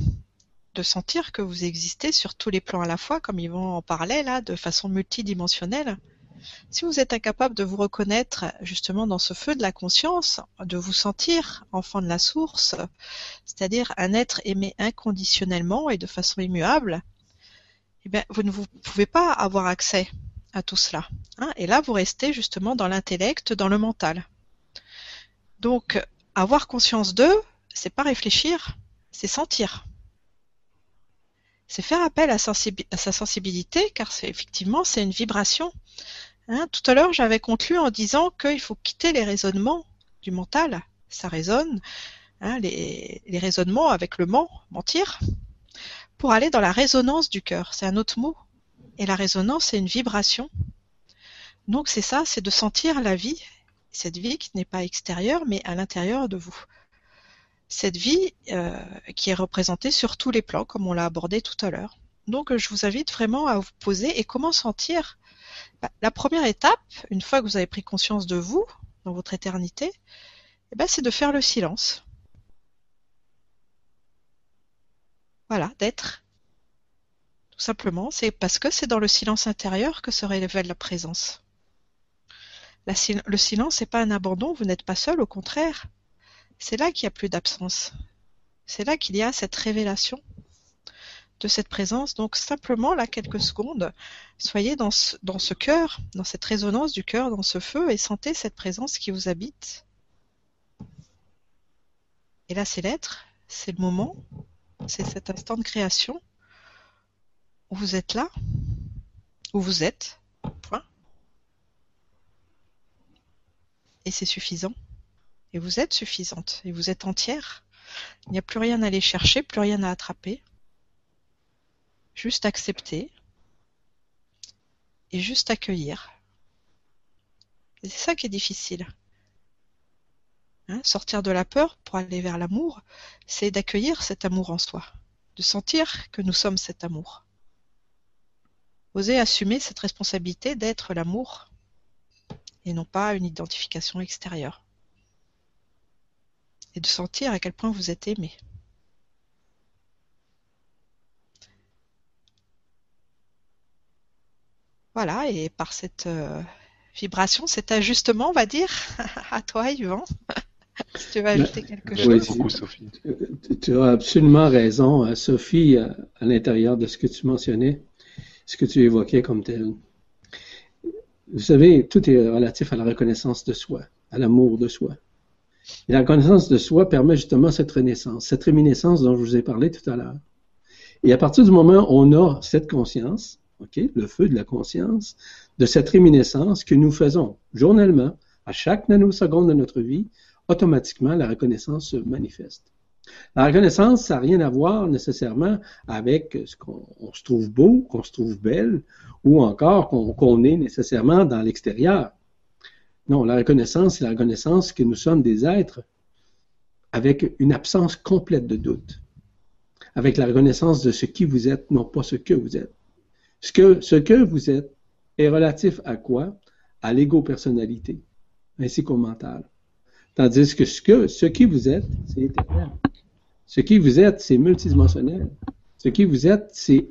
de sentir que vous existez sur tous les plans à la fois, comme ils vont en parler là, de façon multidimensionnelle. Si vous êtes incapable de vous reconnaître justement dans ce feu de la conscience, de vous sentir enfant de la source, c'est-à-dire un être aimé inconditionnellement et de façon immuable, eh bien, vous ne pouvez pas avoir accès à tout cela. Hein. et là, vous restez justement dans l'intellect, dans le mental. Donc, avoir conscience d'eux, c'est pas réfléchir, c'est sentir. C'est faire appel à, sa sensibilité, car effectivement c'est une vibration. Hein. tout à l'heure, j'avais conclu en disant qu'il faut quitter les raisonnements du mental. Ça résonne, hein, les, les raisonnements avec le ment, mentir, pour aller dans la résonance du cœur. C'est un autre mot et la résonance, c'est une vibration. Donc c'est ça, c'est de sentir la vie, cette vie qui n'est pas extérieure, mais à l'intérieur de vous. Cette vie euh, qui est représentée sur tous les plans, comme on l'a abordé tout à l'heure. Donc je vous invite vraiment à vous poser et comment sentir bah, La première étape, une fois que vous avez pris conscience de vous, dans votre éternité, eh ben, c'est de faire le silence. Voilà, d'être simplement, c'est parce que c'est dans le silence intérieur que se révèle la présence. le silence n'est pas un abandon, vous n'êtes pas seul, au contraire. C'est là qu'il n'y a plus d'absence. C'est là qu'il y a cette révélation de cette présence. Donc simplement, là, quelques secondes, soyez dans ce, cœur, dans cette résonance du cœur, dans ce feu, et sentez cette présence qui vous habite. Et là, c'est l'être, c'est le moment, c'est cet instant de création vous êtes là, où vous êtes, point. Et c'est suffisant. Et vous êtes suffisante. Et vous êtes entière. Il n'y a plus rien à aller chercher, plus rien à attraper. Juste accepter. Et juste accueillir. c'est ça qui est difficile. Hein, sortir de la peur pour aller vers l'amour, c'est d'accueillir cet amour en soi, de sentir que nous sommes cet amour. Oser assumer cette responsabilité d'être l'amour et non pas une identification extérieure. Et de sentir à quel point vous êtes aimé. Voilà, et par cette euh, vibration, cet ajustement, on va dire, (laughs) à toi, Yvan, (laughs) si tu veux ajouter quelque chose. Merci beaucoup, Sophie. Tu as absolument raison, euh, Sophie, à, à l'intérieur de ce que tu mentionnais, ce que tu évoquais comme tel. Vous savez, tout est relatif à la reconnaissance de soi, à l'amour de soi. Et la reconnaissance de soi permet justement cette renaissance, cette réminiscence dont je vous ai parlé tout à l'heure. Et à partir du moment où on a cette conscience, le feu de la conscience, de cette réminiscence que nous faisons journellement, à chaque nanoseconde de notre vie, automatiquement, la reconnaissance se manifeste. La reconnaissance, ça n'a rien à voir nécessairement avec ce qu'on se trouve beau, qu'on se trouve belle, ou encore qu'on est nécessairement dans l'extérieur. Non, la reconnaissance, c'est la reconnaissance que nous sommes des êtres avec une absence complète de doute, avec la reconnaissance de ce qui vous êtes, non pas ce que vous êtes. Ce que, vous êtes est relatif à quoi? À l'ego-personnalité, ainsi qu'au mental. Tandis que ce, que qui vous êtes, c'est éternel. Ce qui vous êtes, c'est multidimensionnel. Ce qui vous êtes, c'est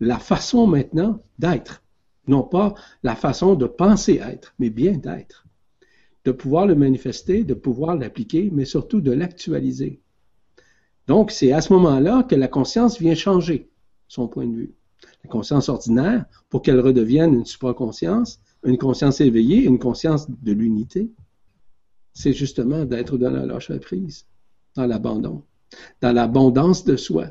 la façon maintenant d'être. Non pas la façon de penser être, mais bien d'être. De pouvoir le manifester, de pouvoir l'appliquer, mais surtout de l'actualiser. Donc, c'est à ce moment-là que la conscience vient changer son point de vue la conscience ordinaire, pour qu'elle redevienne une supraconscience, une conscience éveillée, une conscience de l'unité, c'est justement d'être dans la lâche prise, dans l'abandon, dans l'abondance de soi.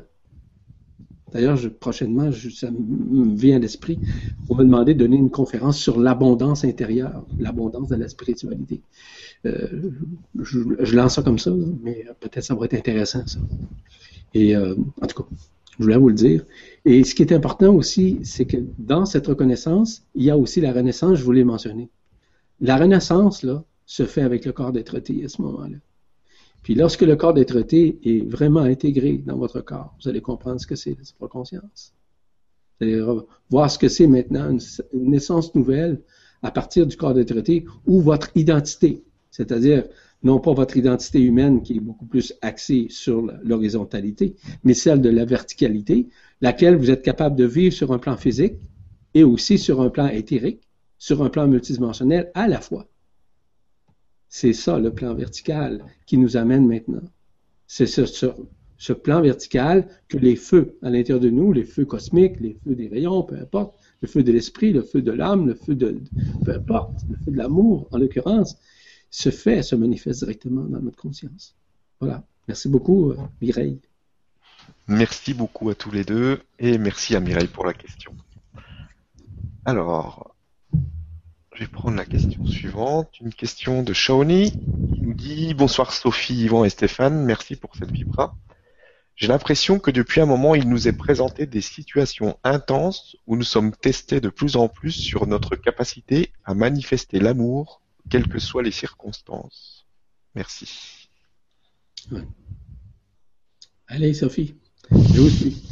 D'ailleurs, prochainement, ça me vient à l'esprit, on m'a demandé de donner une conférence sur l'abondance intérieure, l'abondance de la spiritualité. Euh, je, lance ça comme ça, mais peut-être ça va être intéressant, ça. Et euh, en tout cas, je voulais vous le dire. Et ce qui est important aussi, c'est que dans cette reconnaissance, il y a aussi la renaissance, je vous l'ai mentionné. La renaissance, là, se fait avec le corps d'être à ce moment-là. Puis lorsque le corps d'être est vraiment intégré dans votre corps, vous allez comprendre ce que c'est la conscience. Vous allez voir ce que c'est maintenant une, naissance nouvelle à partir du corps d'être ou votre identité, c'est-à-dire non pas votre identité humaine qui est beaucoup plus axée sur l'horizontalité, mais celle de la verticalité, laquelle vous êtes capable de vivre sur un plan physique et aussi sur un plan éthérique, sur un plan multidimensionnel à la fois. C'est ça le plan vertical qui nous amène maintenant. C'est ce, ce, plan vertical que les feux à l'intérieur de nous, les feux cosmiques, les feux des rayons, peu importe, le feu de l'esprit, le feu de l'âme, le feu de, peu importe, le feu de l'amour en l'occurrence, se fait, se manifeste directement dans notre conscience. Voilà. Merci beaucoup, euh, Mireille. Merci beaucoup à tous les deux et merci à Mireille pour la question. Alors, je vais prendre la question suivante. Une question de Shawnee qui nous dit Bonsoir Sophie, Yvan et Stéphane, merci pour cette vibra. J'ai l'impression que depuis un moment, il nous est présenté des situations intenses où nous sommes testés de plus en plus sur notre capacité à manifester l'amour quelles que soient les circonstances. Merci. Allez, Sophie, je vous suis.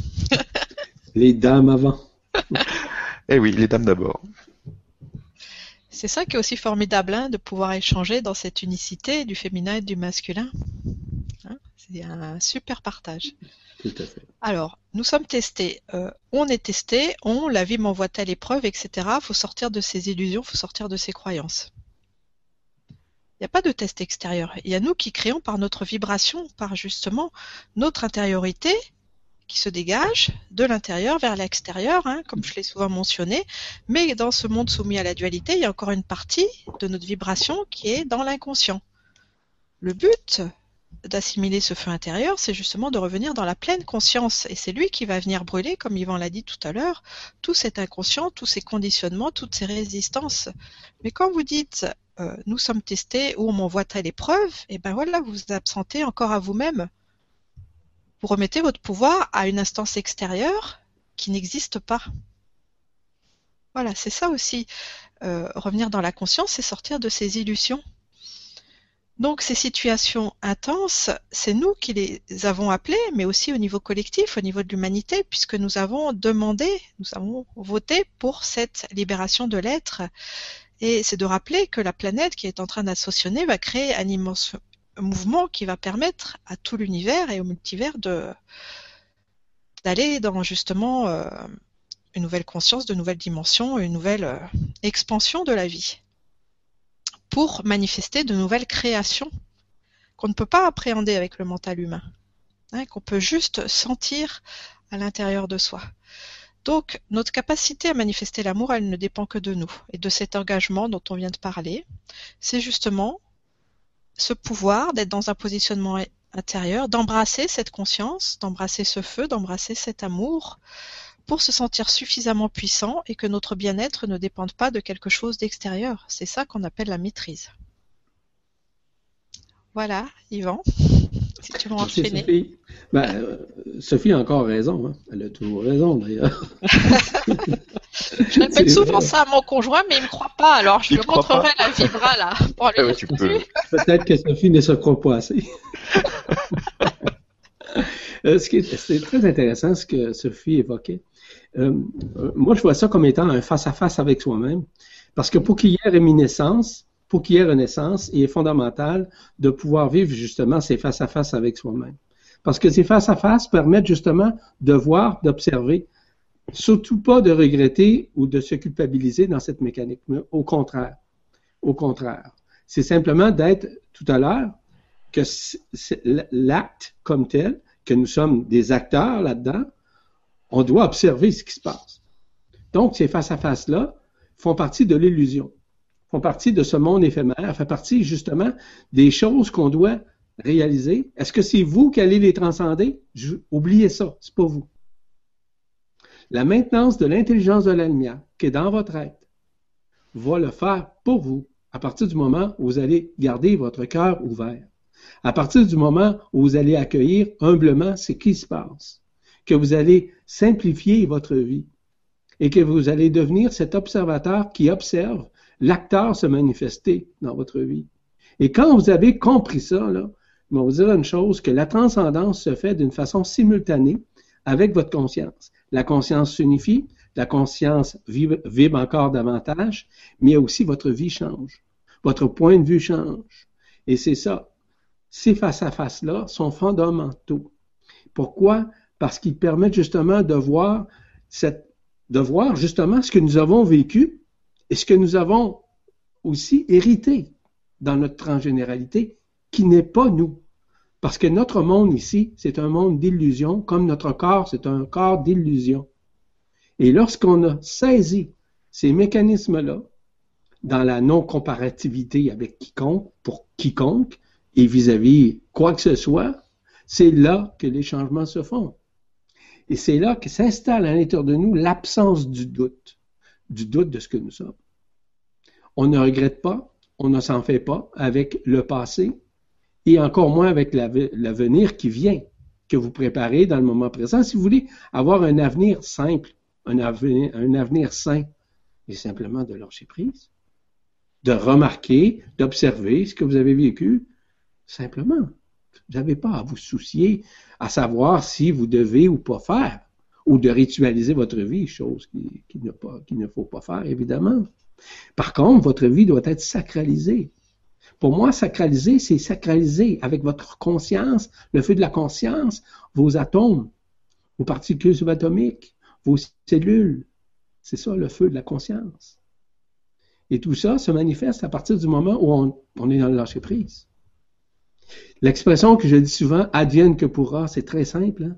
(laughs) les dames avant. (laughs) eh oui, les dames d'abord. C'est ça qui est aussi formidable, hein, de pouvoir échanger dans cette unicité du féminin et du masculin. Hein, c'est un super partage. Tout à fait. Alors, nous sommes testés. Euh, on est testé, on, la vie m'envoie telle épreuve, etc. Il faut sortir de ses illusions, il faut sortir de ses croyances. Il n'y a pas de test extérieur. Il y a nous qui créons par notre vibration, par justement notre intériorité qui se dégage de l'intérieur vers l'extérieur, hein, comme je l'ai souvent mentionné. Mais dans ce monde soumis à la dualité, il y a encore une partie de notre vibration qui est dans l'inconscient. Le but d'assimiler ce feu intérieur, c'est justement de revenir dans la pleine conscience. Et c'est lui qui va venir brûler, comme Yvan l'a dit tout à l'heure, tout cet inconscient, tous ces conditionnements, toutes ces résistances. Mais quand vous dites euh, nous sommes testés ou on m'envoie telle épreuve, et ben voilà, vous vous absentez encore à vous-même. Vous remettez votre pouvoir à une instance extérieure qui n'existe pas. Voilà, c'est ça aussi. Euh, revenir dans la conscience, c'est sortir de ces illusions. Donc ces situations intenses, c'est nous qui les avons appelées, mais aussi au niveau collectif, au niveau de l'humanité, puisque nous avons demandé, nous avons voté pour cette libération de l'être. Et c'est de rappeler que la planète qui est en train d'associer va créer un immense mouvement qui va permettre à tout l'univers et au multivers d'aller dans justement euh, une nouvelle conscience, de nouvelles dimensions, une nouvelle euh, expansion de la vie pour manifester de nouvelles créations qu'on ne peut pas appréhender avec le mental humain, hein, qu'on peut juste sentir à l'intérieur de soi. Donc, notre capacité à manifester l'amour, elle ne dépend que de nous et de cet engagement dont on vient de parler. C'est justement ce pouvoir d'être dans un positionnement intérieur, d'embrasser cette conscience, d'embrasser ce feu, d'embrasser cet amour, pour se sentir suffisamment puissant et que notre bien-être ne dépende pas de quelque chose d'extérieur. C'est ça qu'on appelle la maîtrise. Voilà, Yvan, si tu veux (laughs) enchaîner. Sophie. Ben, euh, Sophie a encore raison. Hein. Elle a toujours raison, d'ailleurs. je répète souvent ça à mon conjoint, mais il ne me croit pas. Alors, je lui montrerai la vibra, là, pour lui Peut-être que Sophie ne se croit pas assez. (laughs) Euh, c'est très intéressant ce que Sophie évoquait. Euh, moi, je vois ça comme étant un face-à-face avec soi-même. Parce que pour qu'il y ait réminiscence, pour qu'il y ait renaissance, il est fondamental de pouvoir vivre justement ces face-à-face avec soi-même. Parce que ces face-à-face permettent justement de voir, d'observer, surtout pas de regretter ou de se culpabiliser dans cette mécanique. Au contraire. Au contraire. C'est simplement d'être tout à l'heure que l'acte comme tel, que nous sommes des acteurs là-dedans, on doit observer ce qui se passe. Donc, ces face-à-face-là font partie de l'illusion, font partie de ce monde éphémère, font partie justement des choses qu'on doit réaliser. Est-ce que c'est vous qui allez les transcender? oubliez ça, c'est pas vous. La maintenance de l'intelligence de la qui est dans votre être va le faire pour vous à partir du moment où vous allez garder votre cœur ouvert. À partir du moment où vous allez accueillir humblement ce qui se passe, que vous allez simplifier votre vie et que vous allez devenir cet observateur qui observe l'acteur se manifester dans votre vie. Et quand vous avez compris ça, là, je vais vous dire une chose, que la transcendance se fait d'une façon simultanée avec votre conscience. La conscience s'unifie, la conscience vibre, encore davantage, mais aussi votre vie change. Votre point de vue change. Et c'est ça. Ces face-à-face-là sont fondamentaux. Pourquoi? Parce qu'ils permettent justement de voir, de voir justement ce que nous avons vécu et ce que nous avons aussi hérité dans notre transgénéralité, qui n'est pas nous. Parce que notre monde ici, c'est un monde d'illusion, comme notre corps, c'est un corps d'illusion. Et lorsqu'on a saisi ces mécanismes-là, dans la non-comparativité avec quiconque, pour quiconque, et vis-à-vis quoi que ce soit, c'est là que les changements se font. Et c'est là que s'installe à l'intérieur de nous l'absence du doute, du doute de ce que nous sommes. On ne regrette pas, on ne s'en fait pas avec le passé et encore moins avec l'avenir qui vient, que vous préparez dans le moment présent. Si vous voulez avoir un avenir simple, un avenir, sain, et simplement de lâcher prise, de remarquer, d'observer ce que vous avez vécu, Simplement. Vous n'avez pas à vous soucier à savoir si vous devez ou pas faire, ou de ritualiser votre vie, chose qu'il qui ne faut pas faire, évidemment. Par contre, votre vie doit être sacralisée. Pour moi, sacraliser, c'est sacraliser avec votre conscience, le feu de la conscience, vos atomes, vos particules subatomiques, vos cellules. C'est ça le feu de la conscience. Et tout ça se manifeste à partir du moment où on, est dans le lâcher prise. L'expression que je dis souvent, advienne que pourra, c'est très simple. Hein.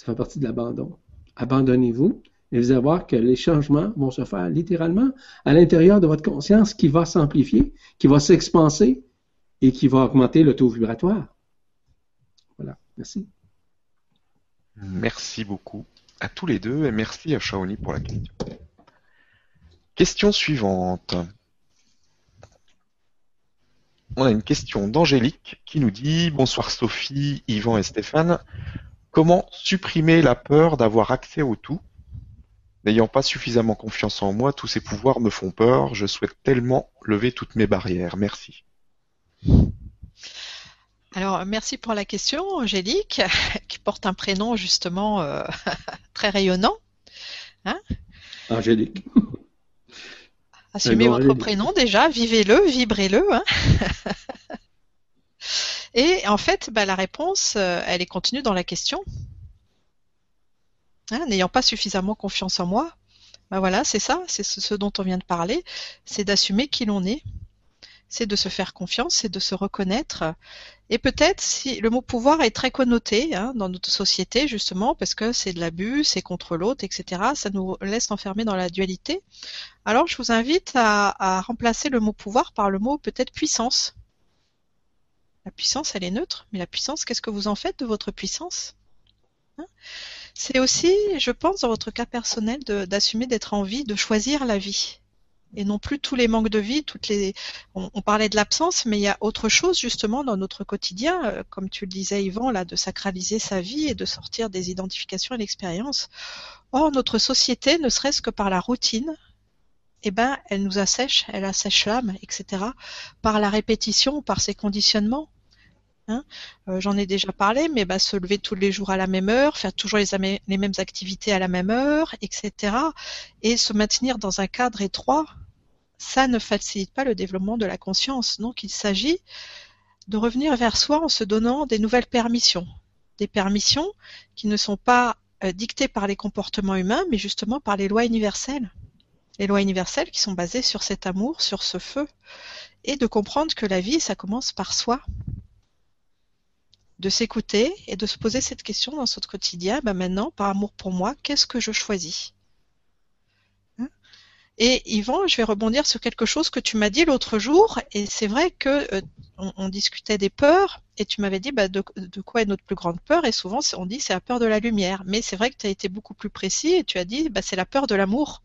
Ça fait partie de l'abandon. Abandonnez-vous et vous allez voir que les changements vont se faire littéralement à l'intérieur de votre conscience qui va s'amplifier, qui va s'expanser et qui va augmenter le taux vibratoire. Voilà. Merci. Merci beaucoup à tous les deux et merci à Shaoni pour la question. Question suivante on a une question d'Angélique qui nous dit Bonsoir Sophie, Yvan et Stéphane. Comment supprimer la peur d'avoir accès au tout N'ayant pas suffisamment confiance en moi, tous ces pouvoirs me font peur. Je souhaite tellement lever toutes mes barrières. Merci. Alors, merci pour la question, Angélique, (laughs) qui porte un prénom justement euh, (laughs) très rayonnant. Hein? Angélique. Assumez votre prénom déjà, vivez-le, vibrez-le. Hein? (laughs) Et en fait, bah, la réponse, euh, elle est contenue dans la question. Hein, n'ayant pas suffisamment confiance en moi, bah voilà, c'est ça, c'est ce dont on vient de parler, c'est d'assumer qui l'on est, c'est de se faire confiance, c'est de se reconnaître. Et peut-être si le mot pouvoir est très connoté hein, dans notre société, justement, parce que c'est de l'abus, c'est contre l'autre, etc., ça nous laisse enfermer dans la dualité. Alors je vous invite à remplacer le mot pouvoir par le mot peut-être puissance. La puissance, elle est neutre, mais la puissance, qu'est-ce que vous en faites de votre puissance hein? C'est aussi, je pense, dans votre cas personnel, d'assumer d'être en vie, de choisir la vie. Et non plus tous les manques de vie, toutes les. On, parlait de l'absence, mais il y a autre chose justement dans notre quotidien, euh, comme tu le disais, Yvan, là, de sacraliser sa vie et de sortir des identifications et l'expérience. Or, notre société, ne serait-ce que par la routine, eh ben, elle nous assèche, elle assèche l'âme, etc. Par la répétition, par ses conditionnements. Hein. Euh, j'en ai déjà parlé, mais bah, se lever tous les jours à la même heure, faire toujours les, mêmes activités à la même heure, etc. Et se maintenir dans un cadre étroit, ça ne facilite pas le développement de la conscience. Donc il s'agit de revenir vers soi en se donnant des nouvelles permissions. Des permissions qui ne sont pas euh, dictées par les comportements humains, mais justement par les lois universelles les lois universelles qui sont basées sur cet amour, sur ce feu, et de comprendre que la vie, ça commence par soi. De s'écouter et de se poser cette question dans son quotidien, ben maintenant, par amour pour moi, qu'est-ce que je choisis? Hein? Et Yvan, je vais rebondir sur quelque chose que tu m'as dit l'autre jour, et c'est vrai que euh, on, discutait des peurs, et tu m'avais dit bah, de, quoi est notre plus grande peur, et souvent on dit c'est la peur de la lumière. Mais c'est vrai que tu as été beaucoup plus précis, et tu as dit bah, c'est la peur de l'amour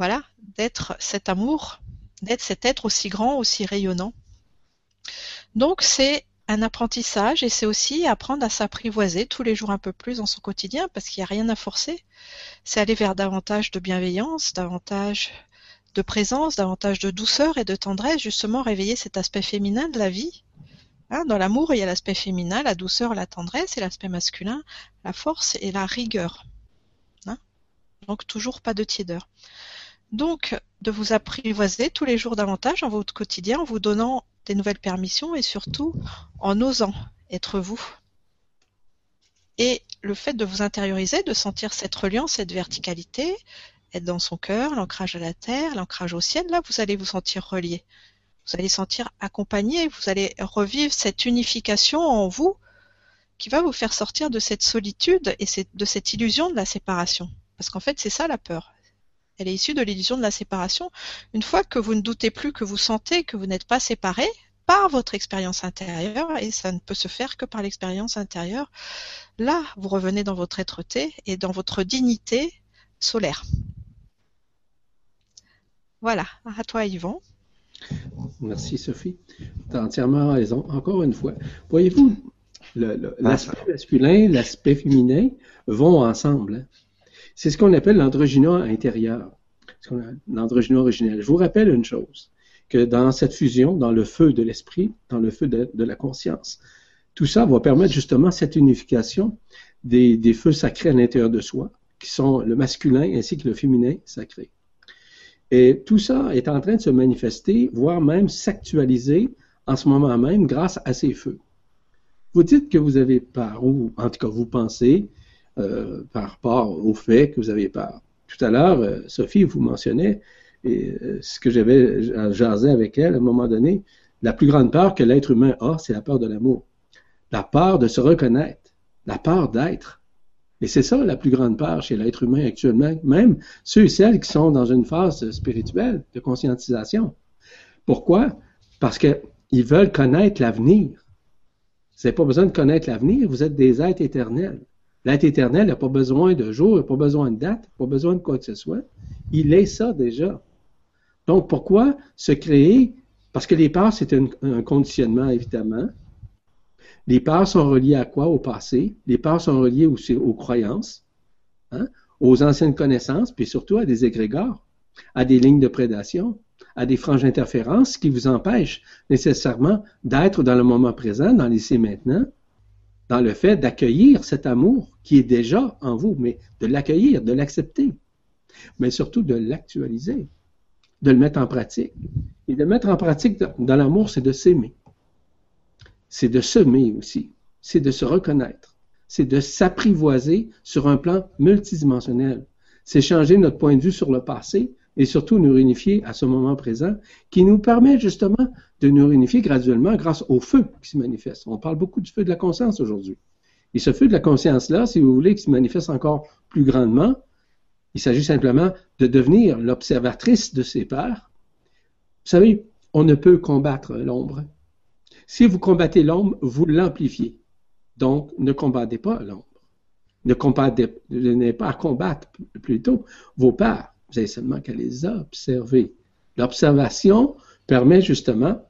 voilà, d'être cet amour, d'être cet être aussi grand, aussi rayonnant. Donc c'est un apprentissage et c'est aussi apprendre à s'apprivoiser tous les jours un peu plus dans son quotidien parce qu'il n'y a rien à forcer. C'est aller vers davantage de bienveillance, davantage de présence, davantage de douceur et de tendresse, justement réveiller cet aspect féminin de la vie. Hein, dans l'amour, il y a l'aspect féminin, la douceur, la tendresse, et l'aspect masculin, la force et la rigueur. Hein. Donc toujours pas de tiédeur. Donc, de vous apprivoiser tous les jours davantage dans votre quotidien en vous donnant des nouvelles permissions et surtout en osant être vous. Et le fait de vous intérioriser, de sentir cette reliance, cette verticalité, être dans son cœur, l'ancrage à la terre, l'ancrage au ciel, là, vous allez vous sentir relié. Vous allez sentir accompagné, vous allez revivre cette unification en vous qui va vous faire sortir de cette solitude et de cette illusion de la séparation. Parce qu'en fait, c'est ça la peur. Elle est issue de l'illusion de la séparation. Une fois que vous ne doutez plus, que vous sentez que vous n'êtes pas séparé par votre expérience intérieure, et ça ne peut se faire que par l'expérience intérieure, là, vous revenez dans votre être-té et dans votre dignité solaire. Voilà, à toi Yvon. Merci Sophie. Tu as entièrement raison. Encore une fois, voyez-vous, l'aspect masculin, l'aspect féminin vont ensemble. Hein. C'est ce qu'on appelle l'androgyna intérieur, l'androgyna originel. Je vous rappelle une chose, que dans cette fusion, dans le feu de l'esprit, dans le feu de, la conscience, tout ça va permettre justement cette unification des, feux sacrés à l'intérieur de soi, qui sont le masculin ainsi que le féminin sacré. Et tout ça est en train de se manifester, voire même s'actualiser en ce moment même grâce à ces feux. Vous dites que vous avez peur, ou en tout cas vous pensez euh, par rapport au fait que vous avez peur. Tout à l'heure, euh, Sophie vous mentionnait, euh, ce que j'avais jasé avec elle à un moment donné, la plus grande peur que l'être humain a, c'est la peur de l'amour. La peur de se reconnaître, la peur d'être. Et c'est ça la plus grande peur chez l'être humain actuellement, même ceux et celles qui sont dans une phase spirituelle de conscientisation. Pourquoi? Parce qu'ils veulent connaître l'avenir. Vous n'avez pas besoin de connaître l'avenir, vous êtes des êtres éternels. L'être éternel n'a pas besoin de jour, n'a pas besoin de date, pas besoin de quoi que ce soit. Il est ça déjà. Donc, pourquoi se créer? Parce que les parts, c'est un, conditionnement, évidemment. Les parts sont reliées à quoi? Au passé. Les parts sont reliées aussi aux croyances, hein? aux anciennes connaissances, puis surtout à des égrégores, à des lignes de prédation, à des franges interférences qui vous empêchent nécessairement d'être dans le moment présent, dans l'ici maintenant, dans le fait d'accueillir cet amour qui est déjà en vous, mais de l'accueillir, de l'accepter, mais surtout de l'actualiser, de le mettre en pratique. Et de mettre en pratique dans l'amour, c'est de s'aimer. C'est de semer aussi. C'est de se reconnaître. C'est de s'apprivoiser sur un plan multidimensionnel. C'est changer notre point de vue sur le passé et surtout nous réunifier à ce moment présent qui nous permet justement de nous réunifier graduellement grâce au feu qui se manifeste. On parle beaucoup du feu de la conscience aujourd'hui. Et ce feu de la conscience-là, si vous voulez, qui se manifeste encore plus grandement, il s'agit simplement de devenir l'observatrice de ses peurs. Vous savez, on ne peut combattre l'ombre. Si vous combattez l'ombre, vous l'amplifiez. Donc, ne combattez pas l'ombre. Ne combattez, pas à combattre plutôt vos peurs. Vous avez seulement qu'à les observer. L'observation permet justement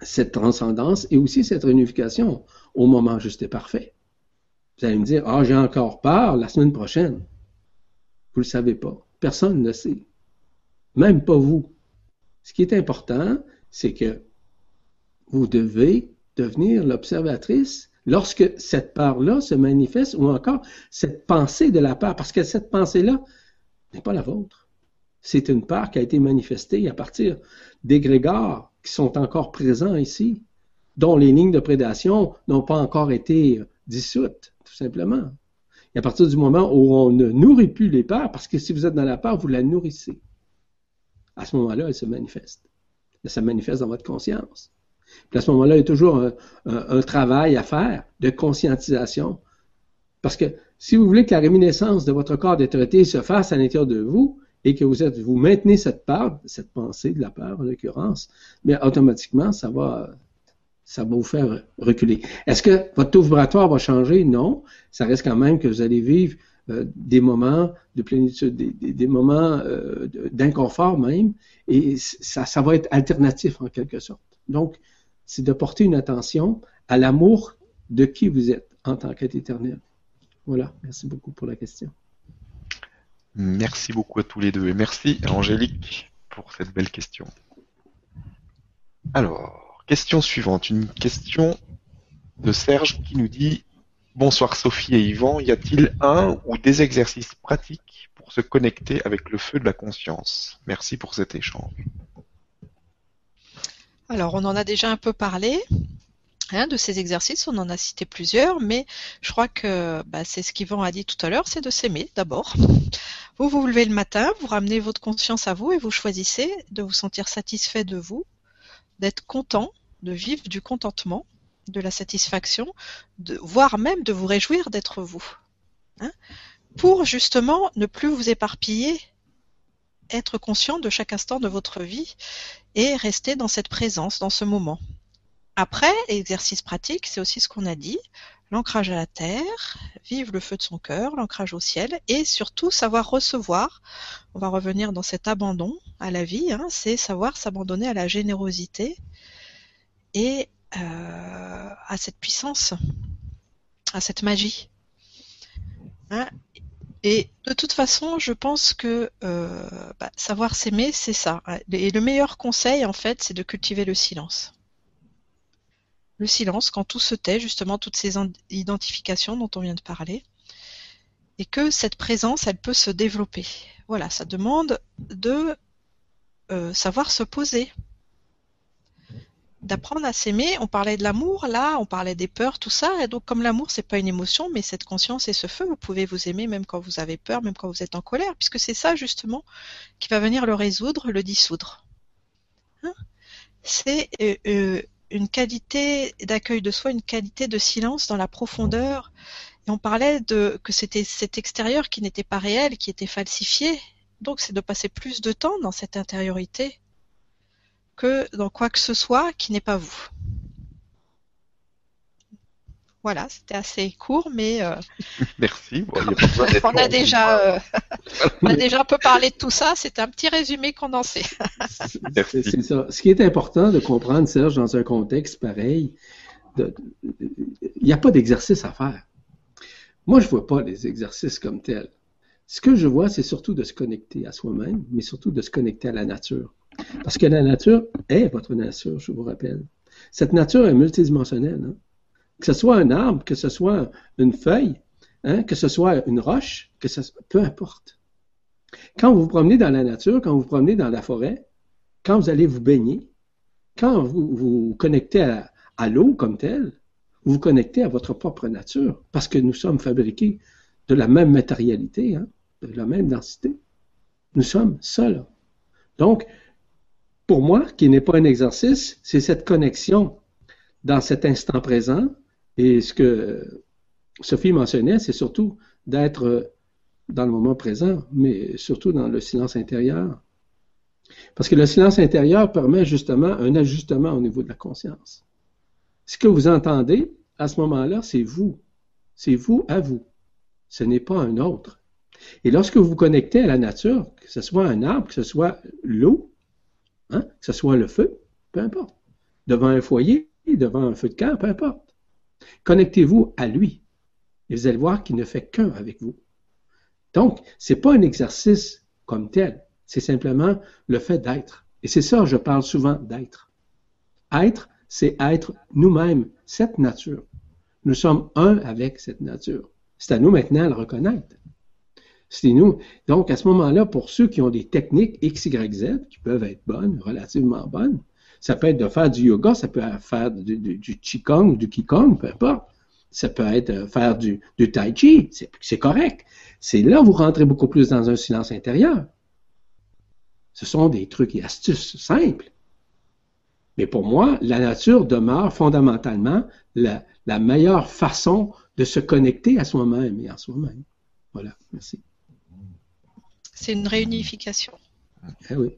cette transcendance et aussi cette réunification au moment juste et parfait. Vous allez me dire, ah, j'ai encore peur la semaine prochaine. Vous ne le savez pas. Personne ne le sait. Même pas vous. Ce qui est important, c'est que vous devez devenir l'observatrice lorsque cette part-là se manifeste ou encore cette pensée de la part, parce que cette pensée-là n'est pas la vôtre. C'est une part qui a été manifestée à partir des grégores qui sont encore présents ici, dont les lignes de prédation n'ont pas encore été dissoutes, tout simplement. Et à partir du moment où on ne nourrit plus les parts, parce que si vous êtes dans la part, vous la nourrissez. À ce moment-là, elle se manifeste. Elle se manifeste dans votre conscience. Puis à ce moment-là, il y a toujours un, un, travail à faire de conscientisation. Parce que si vous voulez que la réminiscence de votre corps d'autorité se fasse à l'intérieur de vous, et que vous êtes, vous maintenez cette part, cette pensée de la peur en l'occurrence, mais automatiquement, ça va, ça va vous faire reculer. Est-ce que votre taux vibratoire va changer? Non. Ça reste quand même que vous allez vivre euh, des moments de plénitude, des, des, moments euh, d'inconfort même, et ça, ça va être alternatif en quelque sorte. Donc, c'est de porter une attention à l'amour de qui vous êtes en tant qu'être éternel. Voilà, merci beaucoup pour la question. Merci beaucoup à tous les deux et merci à Angélique pour cette belle question. Alors, question suivante, une question de Serge qui nous dit Bonsoir Sophie et Yvan, y a-t-il un ou des exercices pratiques pour se connecter avec le feu de la conscience? Merci pour cet échange. Alors, on en a déjà un peu parlé hein, de ces exercices, on en a cité plusieurs, mais je crois que bah, c'est ce qu'Yvan a dit tout à l'heure, c'est de s'aimer d'abord. (laughs) Vous vous levez le matin, vous ramenez votre conscience à vous et vous choisissez de vous sentir satisfait de vous, d'être content, de vivre du contentement, de la satisfaction, de, voire même de vous réjouir d'être vous. Hein, pour justement ne plus vous éparpiller, être conscient de chaque instant de votre vie et rester dans cette présence, dans ce moment. Après, exercice pratique, c'est aussi ce qu'on a dit, l'ancrage à la terre, vivre le feu de son cœur, l'ancrage au ciel, et surtout savoir recevoir. On va revenir dans cet abandon à la vie, hein, c'est savoir s'abandonner à la générosité et euh, à cette puissance, à cette magie. Hein. et de toute façon, je pense que euh, bah, savoir s'aimer, c'est ça. Et le meilleur conseil, en fait, c'est de cultiver le silence le silence, quand tout se tait, justement, toutes ces identifications dont on vient de parler, et que cette présence, elle peut se développer. Voilà, ça demande de euh, savoir se poser, d'apprendre à s'aimer. On parlait de l'amour, là, on parlait des peurs, tout ça. Et donc, comme l'amour, c'est pas une émotion, mais cette conscience et ce feu, vous pouvez vous aimer même quand vous avez peur, même quand vous êtes en colère, puisque c'est ça justement qui va venir le résoudre, le dissoudre. Hein? C'est euh, euh, une qualité d'accueil de soi, une qualité de silence dans la profondeur. Et on parlait de que c'était cet extérieur qui n'était pas réel, qui était falsifié. Donc c'est de passer plus de temps dans cette intériorité que dans quoi que ce soit qui n'est pas vous. Voilà, c'était assez court, mais euh, (laughs) merci. on, a déjà, euh, (laughs) on a déjà un peu parlé de tout ça. C'était un petit résumé condensé. (laughs) C'est ça. Ce qui est important de comprendre, Serge, dans un contexte pareil, il n'y a pas d'exercice à faire. Moi, je ne vois pas les exercices comme tels. Ce que je vois, c'est surtout de se connecter à soi-même, mais surtout de se connecter à la nature. Parce que la nature est votre nature, je vous rappelle. Cette nature est multidimensionnelle. Hein. Que ce soit un arbre, que ce soit une feuille, hein, que ce soit une roche, que peu importe. Quand vous vous promenez dans la nature, quand vous vous promenez dans la forêt, quand vous allez vous baigner, quand vous vous connectez à, l'eau comme telle, vous vous connectez à votre propre nature, parce que nous sommes fabriqués de la même matérialité, hein, de la même densité. Nous sommes seuls. Donc, pour moi, qui n'est pas un exercice, c'est cette connexion dans cet instant présent. Et ce que Sophie mentionnait, c'est surtout d'être dans le moment présent, mais surtout dans le silence intérieur. Parce que le silence intérieur permet justement un ajustement au niveau de la conscience. Ce que vous entendez à ce moment-là, c'est vous. C'est vous à vous. Ce n'est pas un autre. Et lorsque vous vous connectez à la nature, que ce soit un arbre, que ce soit l'eau, hein, que ce soit le feu, peu importe. Devant un foyer, devant un feu de camp, peu importe. Connectez-vous à lui. Et vous allez voir qu'il ne fait qu'un avec vous. Donc, ce n'est pas un exercice comme tel. C'est simplement le fait d'être. Et c'est ça, je parle souvent d'être. Être, c'est être nous-mêmes, cette nature. Nous sommes un avec cette nature. C'est à nous maintenant de le reconnaître. C'est nous. Donc, à ce moment-là, pour ceux qui ont des techniques X, Y, Z, qui peuvent être bonnes, relativement bonnes, ça peut être de faire du yoga, ça peut être faire du, du, du Qigong, du Qigong, peu importe. Ça peut être faire du, du Tai Chi, c'est correct. C'est là où vous rentrez beaucoup plus dans un silence intérieur. Ce sont des trucs et astuces simples. Mais pour moi, la nature demeure fondamentalement la, la meilleure façon de se connecter à soi-même et à soi-même. Voilà, merci. C'est une réunification. Eh oui.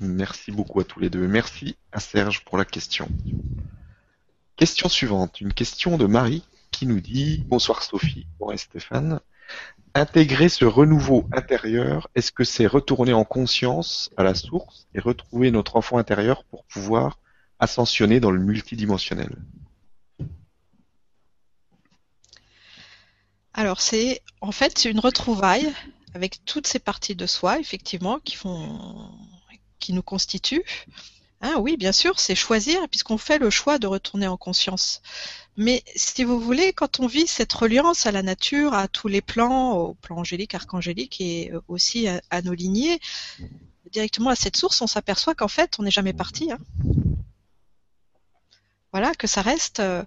Merci beaucoup à tous les deux. Merci à Serge pour la question. Question suivante, une question de Marie qui nous dit Bonsoir Sophie, bonsoir Stéphane. Intégrer ce renouveau intérieur, est-ce que c'est retourner en conscience à la source et retrouver notre enfant intérieur pour pouvoir ascensionner dans le multidimensionnel? Alors c'est en fait une retrouvaille avec toutes ces parties de soi, effectivement, qui font, qui nous constituent. Ah oui, bien sûr, c'est choisir, puisqu'on fait le choix de retourner en conscience. Mais si vous voulez, quand on vit cette reliance à la nature, à tous les plans, au plan angélique, archangélique et aussi à, nos lignées, directement à cette source, on s'aperçoit qu'en fait, on n'est jamais parti. Hein. Voilà, que ça reste euh,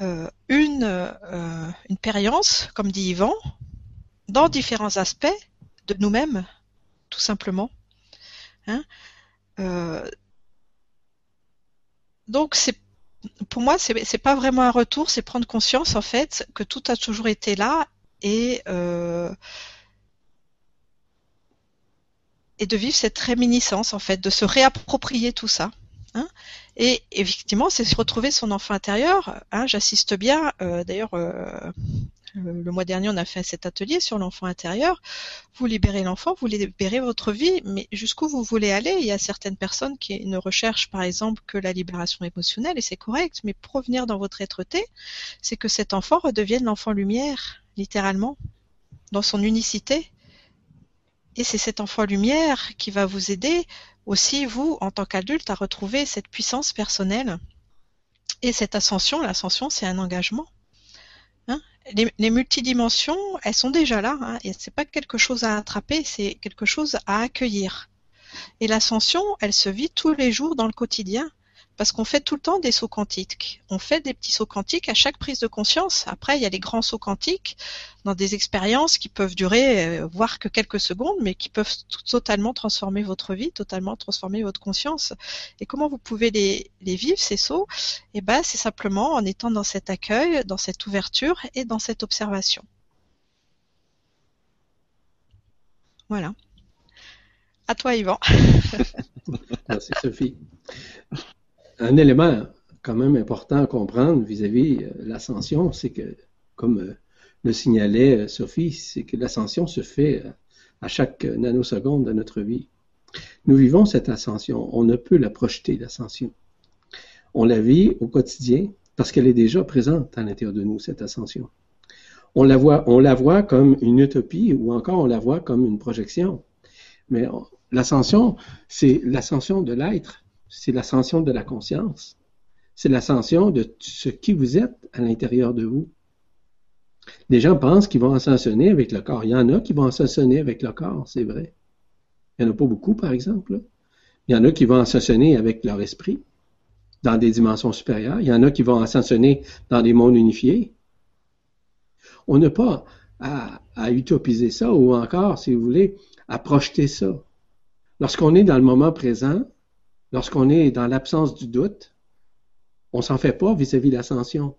euh, une, euh, une périence, comme dit Yvan, dans différents aspects de nous-mêmes, tout simplement. Hein euh, donc pour moi c'est pas vraiment un retour, c'est prendre conscience en fait que tout a toujours été là et euh, et de vivre cette réminiscence en fait, de se réapproprier tout ça. Hein et effectivement, c'est retrouver son enfant intérieur. Hein, J'assiste bien, euh, d'ailleurs, le mois dernier, on a fait cet atelier sur l'enfant intérieur. Vous libérez l'enfant, vous libérez votre vie, mais jusqu'où vous voulez aller Il y a certaines personnes qui ne recherchent, par exemple, que la libération émotionnelle, et c'est correct, mais pour revenir dans votre être-té, c'est que cet enfant redevienne l'enfant lumière, littéralement, dans son unicité. Et c'est cet enfant lumière qui va vous aider aussi, vous, en tant qu'adulte, à retrouver cette puissance personnelle. Et cette ascension, l'ascension, c'est un engagement les, multidimensions, elles sont déjà là. Hein, et c'est pas quelque chose à attraper, c'est quelque chose à accueillir. Et l'ascension, elle se vit tous les jours dans le quotidien parce qu'on fait tout le temps des sauts quantiques. On fait des petits sauts quantiques à chaque prise de conscience. Après, il y a les grands sauts quantiques dans des expériences qui peuvent durer, euh, voire que quelques secondes, mais qui peuvent totalement transformer votre vie, totalement transformer votre conscience. Et comment vous pouvez les, vivre, ces sauts? Eh ben, c'est simplement en étant dans cet accueil, dans cette ouverture et dans cette observation. Voilà. À toi, Yvan. (laughs) Merci, Sophie un élément quand même important à comprendre vis-à-vis euh, l'ascension, c'est que, comme euh, le signalait euh, Sophie, c'est que l'ascension se fait à chaque nanoseconde de notre vie. Nous vivons cette ascension. On ne peut la projeter, l'ascension. On la vit au quotidien parce qu'elle est déjà présente à l'intérieur de nous, cette ascension. On la voit, on la voit comme une utopie ou encore on la voit comme une projection. Mais l'ascension, c'est l'ascension de l'être, c'est l'ascension de la conscience, c'est l'ascension de ce qui vous êtes à l'intérieur de vous. Les gens pensent qu'ils vont ascensionner avec le corps. Il y en a qui vont ascensionner avec le corps, c'est vrai. Il n'y en a pas beaucoup, par exemple. Il y en a qui vont ascensionner avec leur esprit dans des dimensions supérieures. Il y en a qui vont ascensionner dans des mondes unifiés. On n'a pas à, à, utopiser ça ou encore, si vous voulez, à projeter ça. Lorsqu'on est dans le moment présent, lorsqu'on est dans l'absence du doute, on s'en fait pas vis-à-vis de l'ascension.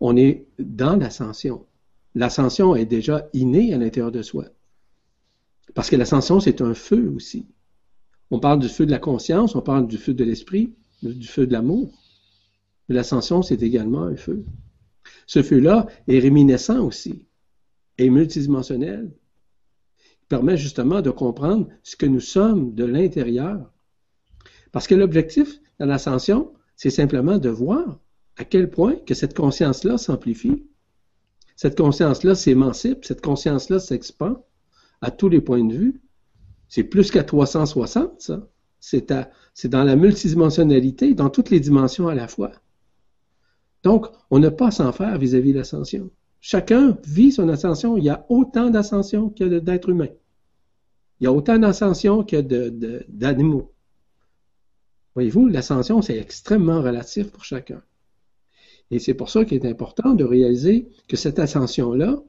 On est dans l'ascension. L'ascension est déjà innée à l'intérieur de soi. Parce que l'ascension, c'est un feu aussi. On parle du feu de la conscience, on parle du feu de l'esprit, du feu de l'amour. L'ascension, c'est également un feu. Ce feu-là est réminiscent aussi, est multidimensionnel. Il permet justement de comprendre ce que nous sommes de l'intérieur. Parce que l'objectif de l'ascension, c'est simplement de voir à quel point que cette conscience-là s'amplifie, cette conscience-là s'émancipe, cette conscience-là s'expand à tous les points de vue. C'est plus qu'à 360, ça. C'est, dans la multidimensionnalité, dans toutes les dimensions à la fois. Donc, on n'a pas à s'en faire vis-à-vis de l'ascension. Chacun vit son ascension. Il y a autant d'ascension que d'êtres humains. Il y a autant d'ascension que d'animaux. Voyez-vous, l'ascension, c'est extrêmement relatif pour chacun. Et c'est pour ça qu'il est important de réaliser que cette ascension-là,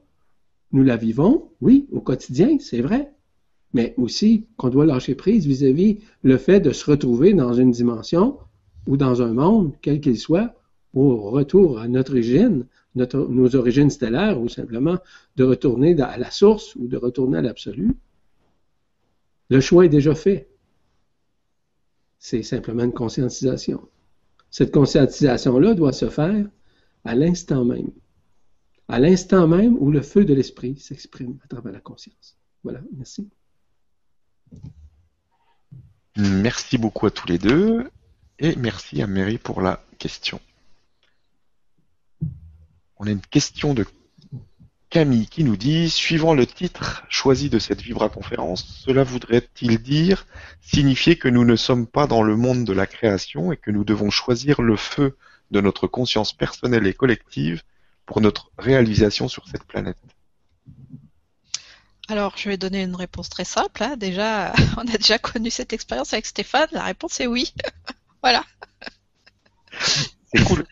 nous la vivons, oui, au quotidien, c'est vrai, mais aussi qu'on doit lâcher prise vis-à-vis le fait de se retrouver dans une dimension ou dans un monde, quel qu'il soit, au retour à notre origine, nos origines stellaires, ou simplement de retourner à la source ou de retourner à l'absolu. Le choix est déjà fait. C'est simplement une conscientisation. Cette conscientisation-là doit se faire à l'instant même. À l'instant même où le feu de l'esprit s'exprime à travers la conscience. Voilà, merci. Merci beaucoup à tous les deux et merci à Mary pour la question. On a une question de Camille qui nous dit Suivant le titre choisi de cette Vibra conférence, cela voudrait-il dire signifier que nous ne sommes pas dans le monde de la création et que nous devons choisir le feu de notre conscience personnelle et collective pour notre réalisation sur cette planète? Alors, je vais donner une réponse très simple. Hein. Déjà, (laughs) on a déjà connu cette expérience avec Stéphane. La réponse est oui. (laughs) voilà. C'est cool.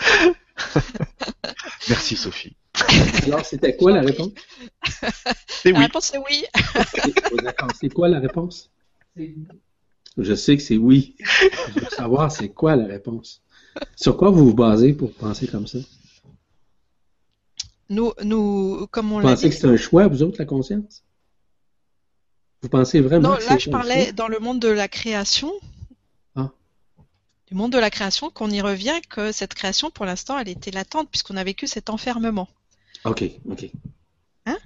(laughs) (laughs) Merci Sophie. Alors, c'était quoi la réponse? (laughs) C'est oui. La réponse est oui. (laughs) C'est quoi la réponse? Je sais que c'est oui. Je veux savoir c'est quoi la réponse. Sur quoi vous vous basez pour penser comme ça? Nous, nous comme on Vous pensez que c'est un choix, vous autres, la conscience? Vous pensez vraiment Non, que là, je parlais dans le monde de la création du monde de la création qu'on y revient que cette création, pour l'instant, elle était latente puisqu'on a vécu cet enfermement. Ok, ok. Hein?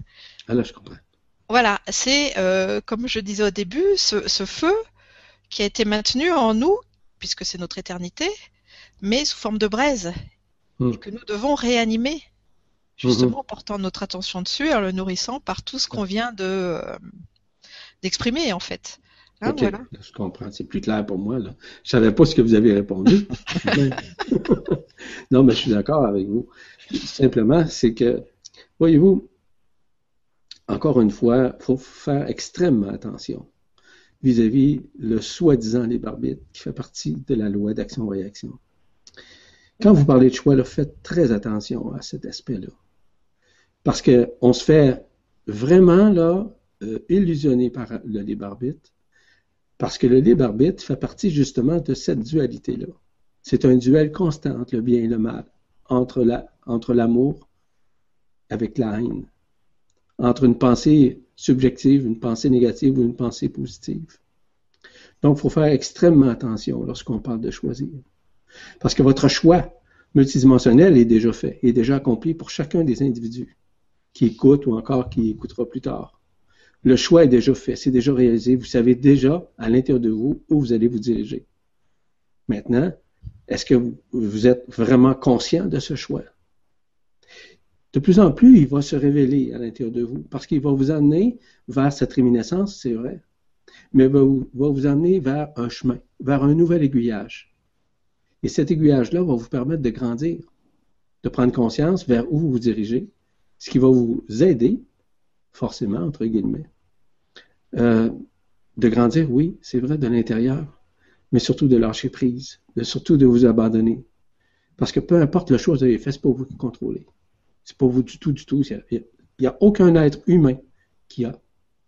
Ah là, je comprends. Voilà, c'est euh, comme je disais au début, ce, feu qui a été maintenu en nous, puisque c'est notre éternité, mais sous forme de braise, hmm. que nous devons réanimer, justement en portant notre attention dessus et en le nourrissant par tout ce qu'on vient de euh, d'exprimer en fait. Ah, je comprends, c'est plus clair pour moi. Là. Je savais pas ce que vous avez répondu. (laughs) non, mais je suis d'accord avec vous. Simplement, c'est que, voyez-vous, encore une fois, il faut faire extrêmement attention vis-à-vis le soi-disant libre arbitre qui fait partie de la loi d'action-réaction. Quand vous parlez de choix, faites très attention à cet aspect-là. Parce qu'on se fait vraiment là euh, illusionner par le libre arbitre parce que le libre arbitre fait partie justement de cette dualité-là. C'est un duel constant le bien et le mal, entre l'amour avec la haine, entre une pensée subjective, une pensée négative ou une pensée positive. Donc, il faut faire extrêmement attention lorsqu'on parle de choisir. Parce que votre choix multidimensionnel est déjà fait, est déjà accompli pour chacun des individus qui écoutent ou encore qui écoutera plus tard. Le choix est déjà fait, c'est déjà réalisé. Vous savez déjà à l'intérieur de vous où vous allez vous diriger. Maintenant, est-ce que vous êtes vraiment conscient de ce choix? de plus en plus, il va se révéler à l'intérieur de vous parce qu'il va vous amener vers cette réminiscence, c'est vrai, mais va vous, va vous amener vers un chemin, vers un nouvel aiguillage. Et cet aiguillage-là va vous permettre de grandir, de prendre conscience vers où vous vous dirigez, ce qui va vous aider, forcément, entre guillemets, euh, de grandir, oui, c'est vrai, de l'intérieur, mais surtout de lâcher prise, surtout de vous abandonner. Parce que peu importe la chose que vous avez fait, c'est pas vous qui contrôlez. C'est pas vous du tout, du tout. Il n'y a, aucun être humain qui a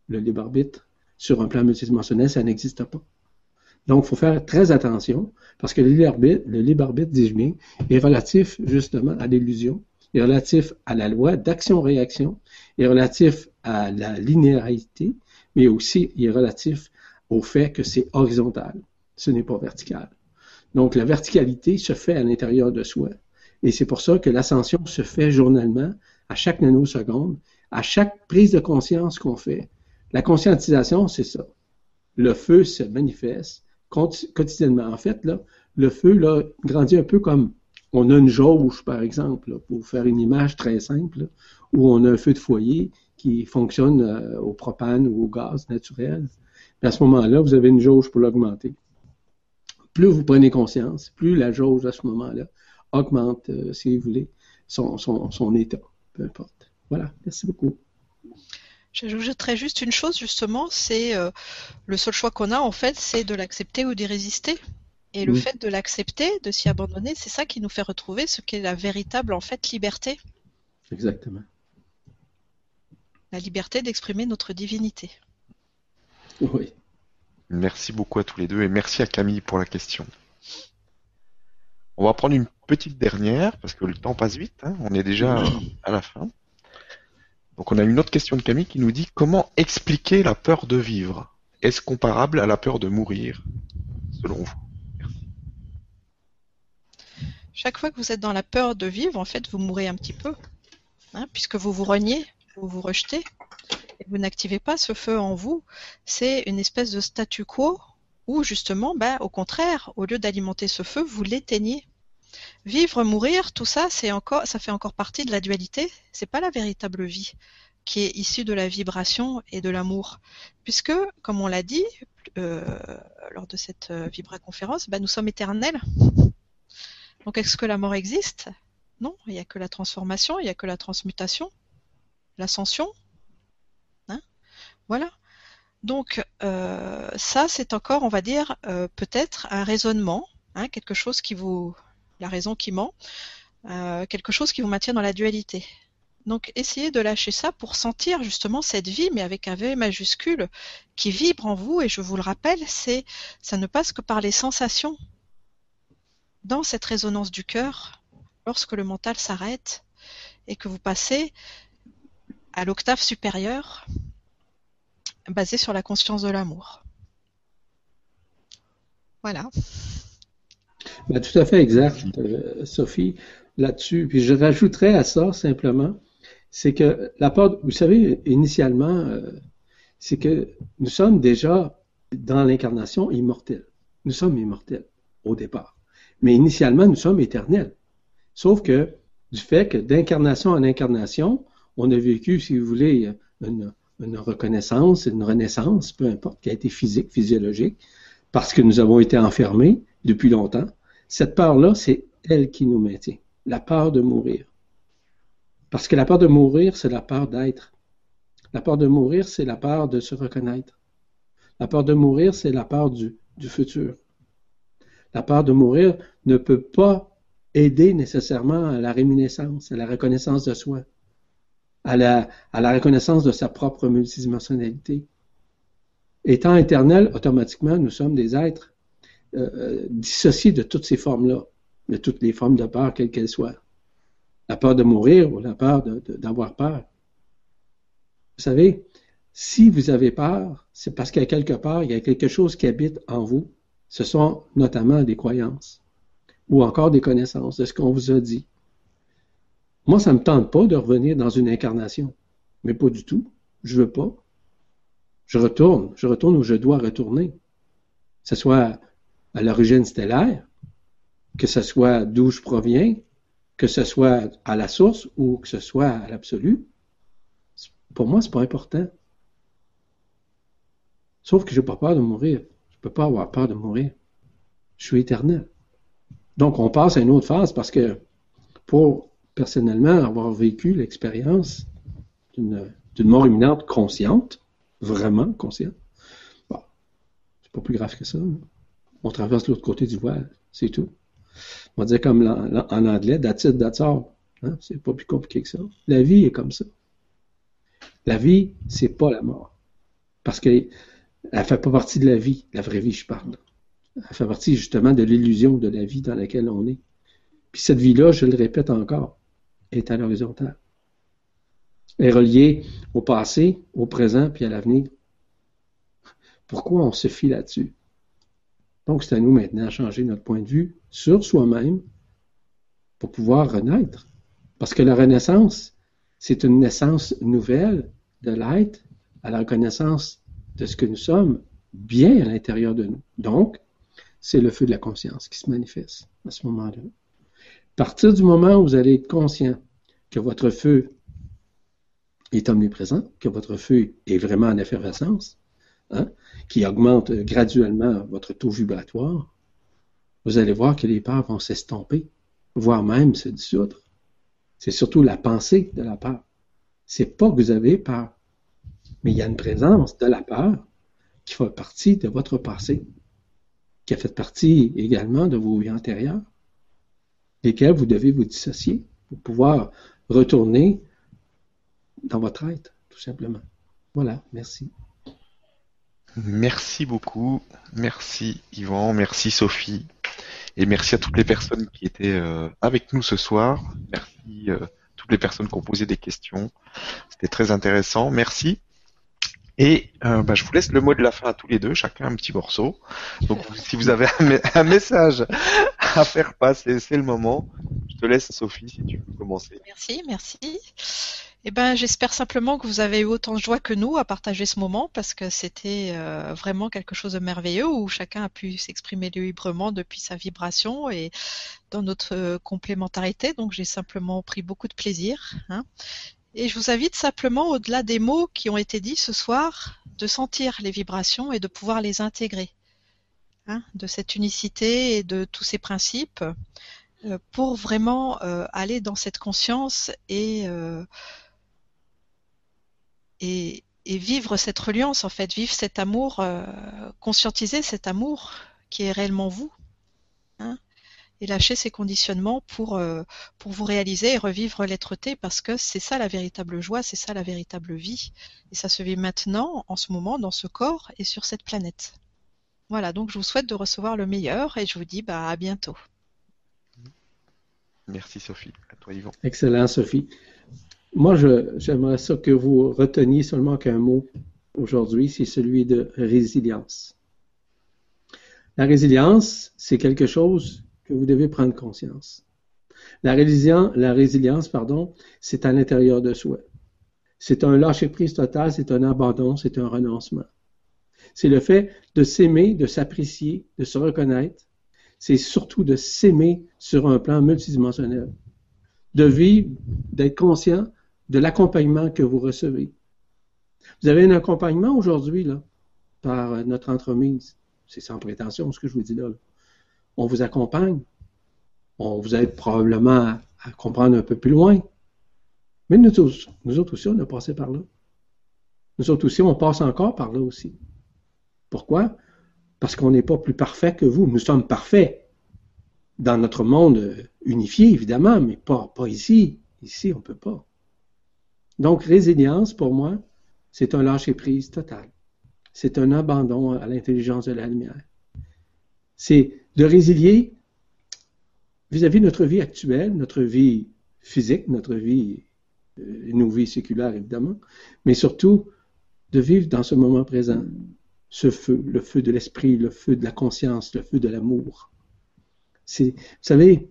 le libre arbitre sur un plan multidimensionnel, ça n'existe pas. Donc, il faut faire très attention, parce que le libre arbitre, le libre arbitre, dis-je bien, est relatif justement à l'illusion, est relatif à la loi d'action-réaction, est relatif à la linéarité, mais aussi il est relatif au fait que c'est horizontal, ce n'est pas vertical. Donc, la verticalité se fait à l'intérieur de soi. Et c'est pour ça que l'ascension se fait journalement, à chaque nanoseconde, à chaque prise de conscience qu'on fait. La conscientisation, c'est ça. Le feu se manifeste quotidiennement. En fait, là, le feu grandit un peu comme on a une jauge, par exemple, pour faire une image très simple, où on a un feu de foyer qui fonctionne euh, au propane ou au gaz naturel. à ce moment-là, vous avez une jauge pour l'augmenter. Plus vous prenez conscience, plus la jauge à ce moment-là augmente, euh, si vous voulez, son, son, état, peu importe. Voilà, merci beaucoup. J'ajouterais juste une chose, justement, c'est euh, le seul choix qu'on a, en fait, c'est de l'accepter ou d'y résister. Et le fait de l'accepter, de s'y abandonner, c'est ça qui nous fait retrouver ce qu'est la véritable, en fait, liberté. Exactement. La liberté d'exprimer notre divinité. Oui. Merci beaucoup à tous les deux et merci à Camille pour la question. On va prendre une petite dernière parce que le temps passe vite. Hein. on est déjà à la fin. Donc on a une autre question de Camille qui nous dit comment expliquer la peur de vivre? Est-ce comparable à la peur de mourir selon vous? Merci. Chaque fois que vous êtes dans la peur de vivre, en fait, vous mourrez un petit peu, hein, puisque vous vous reniez, vous vous rejetez, et vous n'activez pas ce feu en vous. C'est une espèce de statu quo où justement, bah, au contraire, au lieu d'alimenter ce feu, vous l'éteignez. Vivre, mourir, tout ça, c'est encore, ça fait encore partie de la dualité. C'est pas la véritable vie qui est issue de la vibration et de l'amour, puisque, comme on l'a dit euh, lors de cette euh, vibra-conférence, bah, nous sommes éternels. Donc, est-ce que la mort existe? Non, il n'y a que la transformation, il n'y a que la transmutation, l'ascension. Hein voilà. Donc euh, ça, c'est encore, on va dire, euh, peut-être un raisonnement, hein, quelque chose qui vous, la raison qui ment, euh, quelque chose qui vous maintient dans la dualité. Donc essayez de lâcher ça pour sentir justement cette vie, mais avec un V majuscule, qui vibre en vous. Et je vous le rappelle, c'est ça ne passe que par les sensations. Dans cette résonance du cœur, lorsque le mental s'arrête et que vous passez à l'octave supérieure, basé sur la conscience de l'amour. Voilà. Ben, tout à fait exact, euh, Sophie, là-dessus. Puis je rajouterais à ça simplement, c'est que la part, vous savez, initialement, euh, c'est que nous sommes déjà dans l'incarnation immortels. Nous sommes immortels au départ. Mais initialement, nous sommes éternels. Sauf que du fait que d'incarnation en incarnation, on a vécu, si vous voulez, une, reconnaissance, une renaissance, peu importe, qui a été physique, physiologique, parce que nous avons été enfermés depuis longtemps. Cette peur-là, c'est elle qui nous maintient. La peur de mourir. Parce que la peur de mourir, c'est la peur d'être. La peur de mourir, c'est la peur de se reconnaître. La peur de mourir, c'est la peur du futur. La peur de mourir ne peut pas aider nécessairement à la réminiscence, à la reconnaissance de soi à la, reconnaissance de sa propre multidimensionnalité. Étant éternel, automatiquement, nous sommes des êtres euh, euh, dissociés de toutes ces formes-là, de toutes les formes de peur, quelles qu'elles soient. La peur de mourir ou la peur d'avoir peur. Vous savez, si vous avez peur, c'est parce qu'à quelque part, il y a quelque chose qui habite en vous. Ce sont notamment des croyances ou encore des connaissances de ce qu'on vous a dit. Moi, ça ne me tente pas de revenir dans une incarnation. Mais pas du tout. Je veux pas. Je retourne. Je retourne où je dois retourner. Que ce soit à l'origine stellaire, que ce soit d'où je proviens, que ce soit à la source ou que ce soit à l'absolu, pour moi, c'est pas important. Sauf que je n'ai pas peur de mourir. Je ne peux pas avoir peur de mourir. Je suis éternel. Donc, on passe à une autre phase parce que pour personnellement avoir vécu l'expérience d'une mort imminente consciente, vraiment consciente, bon, c'est pas plus grave que ça. Hein. On traverse l'autre côté du voile, c'est tout. On va dire comme en, anglais, that's it. Hein. C'est pas plus compliqué que ça. La vie est comme ça. La vie, c'est pas la mort. Parce qu'elle ne fait pas partie de la vie, la vraie vie, je parle. Elle fait partie justement de l'illusion de la vie dans laquelle on est. Puis cette vie-là, je le répète encore, est à l'horizontale. Est reliée au passé, au présent, puis à l'avenir. Pourquoi on se fie là-dessus? Donc, c'est à nous maintenant de changer notre point de vue sur soi-même pour pouvoir renaître. Parce que la renaissance, c'est une naissance nouvelle de l'être à la reconnaissance de ce que nous sommes bien à l'intérieur de nous. Donc, c'est le feu de la conscience qui se manifeste à ce moment-là. Partir du moment où vous allez être conscient que votre feu est omniprésent, que votre feu est vraiment en effervescence, hein, qui augmente graduellement votre taux vibratoire, vous allez voir que les peurs vont s'estomper, voire même se dissoudre. C'est surtout la pensée de la peur. C'est pas que vous avez peur, mais il y a une présence de la peur qui fait partie de votre passé, qui a fait partie également de vos vies antérieures, vous devez vous dissocier pour pouvoir retourner dans votre être, tout simplement. Voilà, merci. Merci beaucoup. Merci Yvan, merci Sophie. Et merci à toutes les personnes qui étaient euh, avec nous ce soir. Merci euh, toutes les personnes qui ont posé des questions. C'était très intéressant. Merci. Et euh, bah, je vous laisse le mot de la fin à tous les deux, chacun un petit morceau. Donc (laughs) si vous avez un, message à faire passer, c'est le moment. Je te laisse Sophie si tu veux commencer. Merci, merci. Eh ben, j'espère simplement que vous avez eu autant de joie que nous à partager ce moment parce que c'était euh, vraiment quelque chose de merveilleux où chacun a pu s'exprimer librement depuis sa vibration et dans notre euh, complémentarité. Donc, j'ai simplement pris beaucoup de plaisir. Hein. Et je vous invite simplement, au-delà des mots qui ont été dits ce soir, de sentir les vibrations et de pouvoir les intégrer. Hein, de cette unicité et de tous ces principes euh, pour vraiment aller dans cette conscience et et, vivre cette reliance, en fait, vivre cet amour, euh, conscientiser cet amour qui est réellement vous, hein, et lâcher ces conditionnements pour, euh, pour vous réaliser et revivre l'être-té, parce que c'est ça la véritable joie, c'est ça la véritable vie, et ça se vit maintenant, en ce moment, dans ce corps et sur cette planète. Voilà, donc je vous souhaite de recevoir le meilleur, et je vous dis bah, à bientôt. Merci Sophie. À toi Yvan. Excellent Sophie. Moi, j'aimerais ça que vous reteniez seulement qu'un mot aujourd'hui, c'est celui de résilience. La résilience, c'est quelque chose que vous devez prendre conscience. La, résilience, pardon, c'est à l'intérieur de soi. C'est un lâcher-prise total, c'est un abandon, c'est un renoncement. C'est le fait de s'aimer, de s'apprécier, de se reconnaître. C'est surtout de s'aimer sur un plan multidimensionnel. De vivre, d'être conscient de l'accompagnement que vous recevez. Vous avez un accompagnement aujourd'hui là, par notre entremise. C'est sans prétention ce que je vous dis là. On vous accompagne. On vous aide probablement à, comprendre un peu plus loin. Mais nous, tous, nous autres aussi, on a passé par là. Nous autres aussi, on passe encore par là aussi. Pourquoi? Parce qu'on n'est pas plus parfait que vous. Nous sommes parfaits dans notre monde unifié, évidemment, mais pas, pas ici. Ici, on ne peut pas. Donc, résilience, pour moi, c'est un lâcher-prise total. C'est un abandon à l'intelligence de la lumière. C'est de résilier vis-à-vis de notre vie actuelle, notre vie physique, notre vie, euh, nos vies séculaires évidemment, mais surtout de vivre dans ce moment présent, ce feu, le feu de l'esprit, le feu de la conscience, le feu de l'amour. vous savez,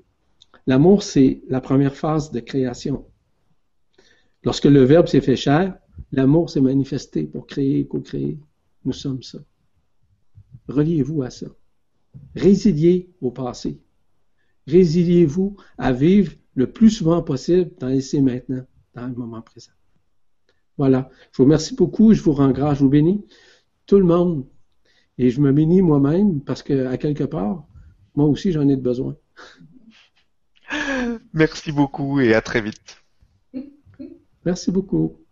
l'amour, c'est la première phase de création. Lorsque le Verbe s'est fait chair, l'amour s'est manifesté pour créer, co-créer. Nous sommes ça. Reliez-vous à ça. Résiliez au passé. Résiliez-vous à vivre le plus souvent possible dans l'essai maintenant, dans le moment présent. Voilà. Je vous remercie beaucoup. Je vous rends grâce. Je vous bénis. Tout le monde. Et je me bénis moi-même parce que, à quelque part, moi aussi, j'en ai besoin. Merci beaucoup et à très vite. Merci beaucoup.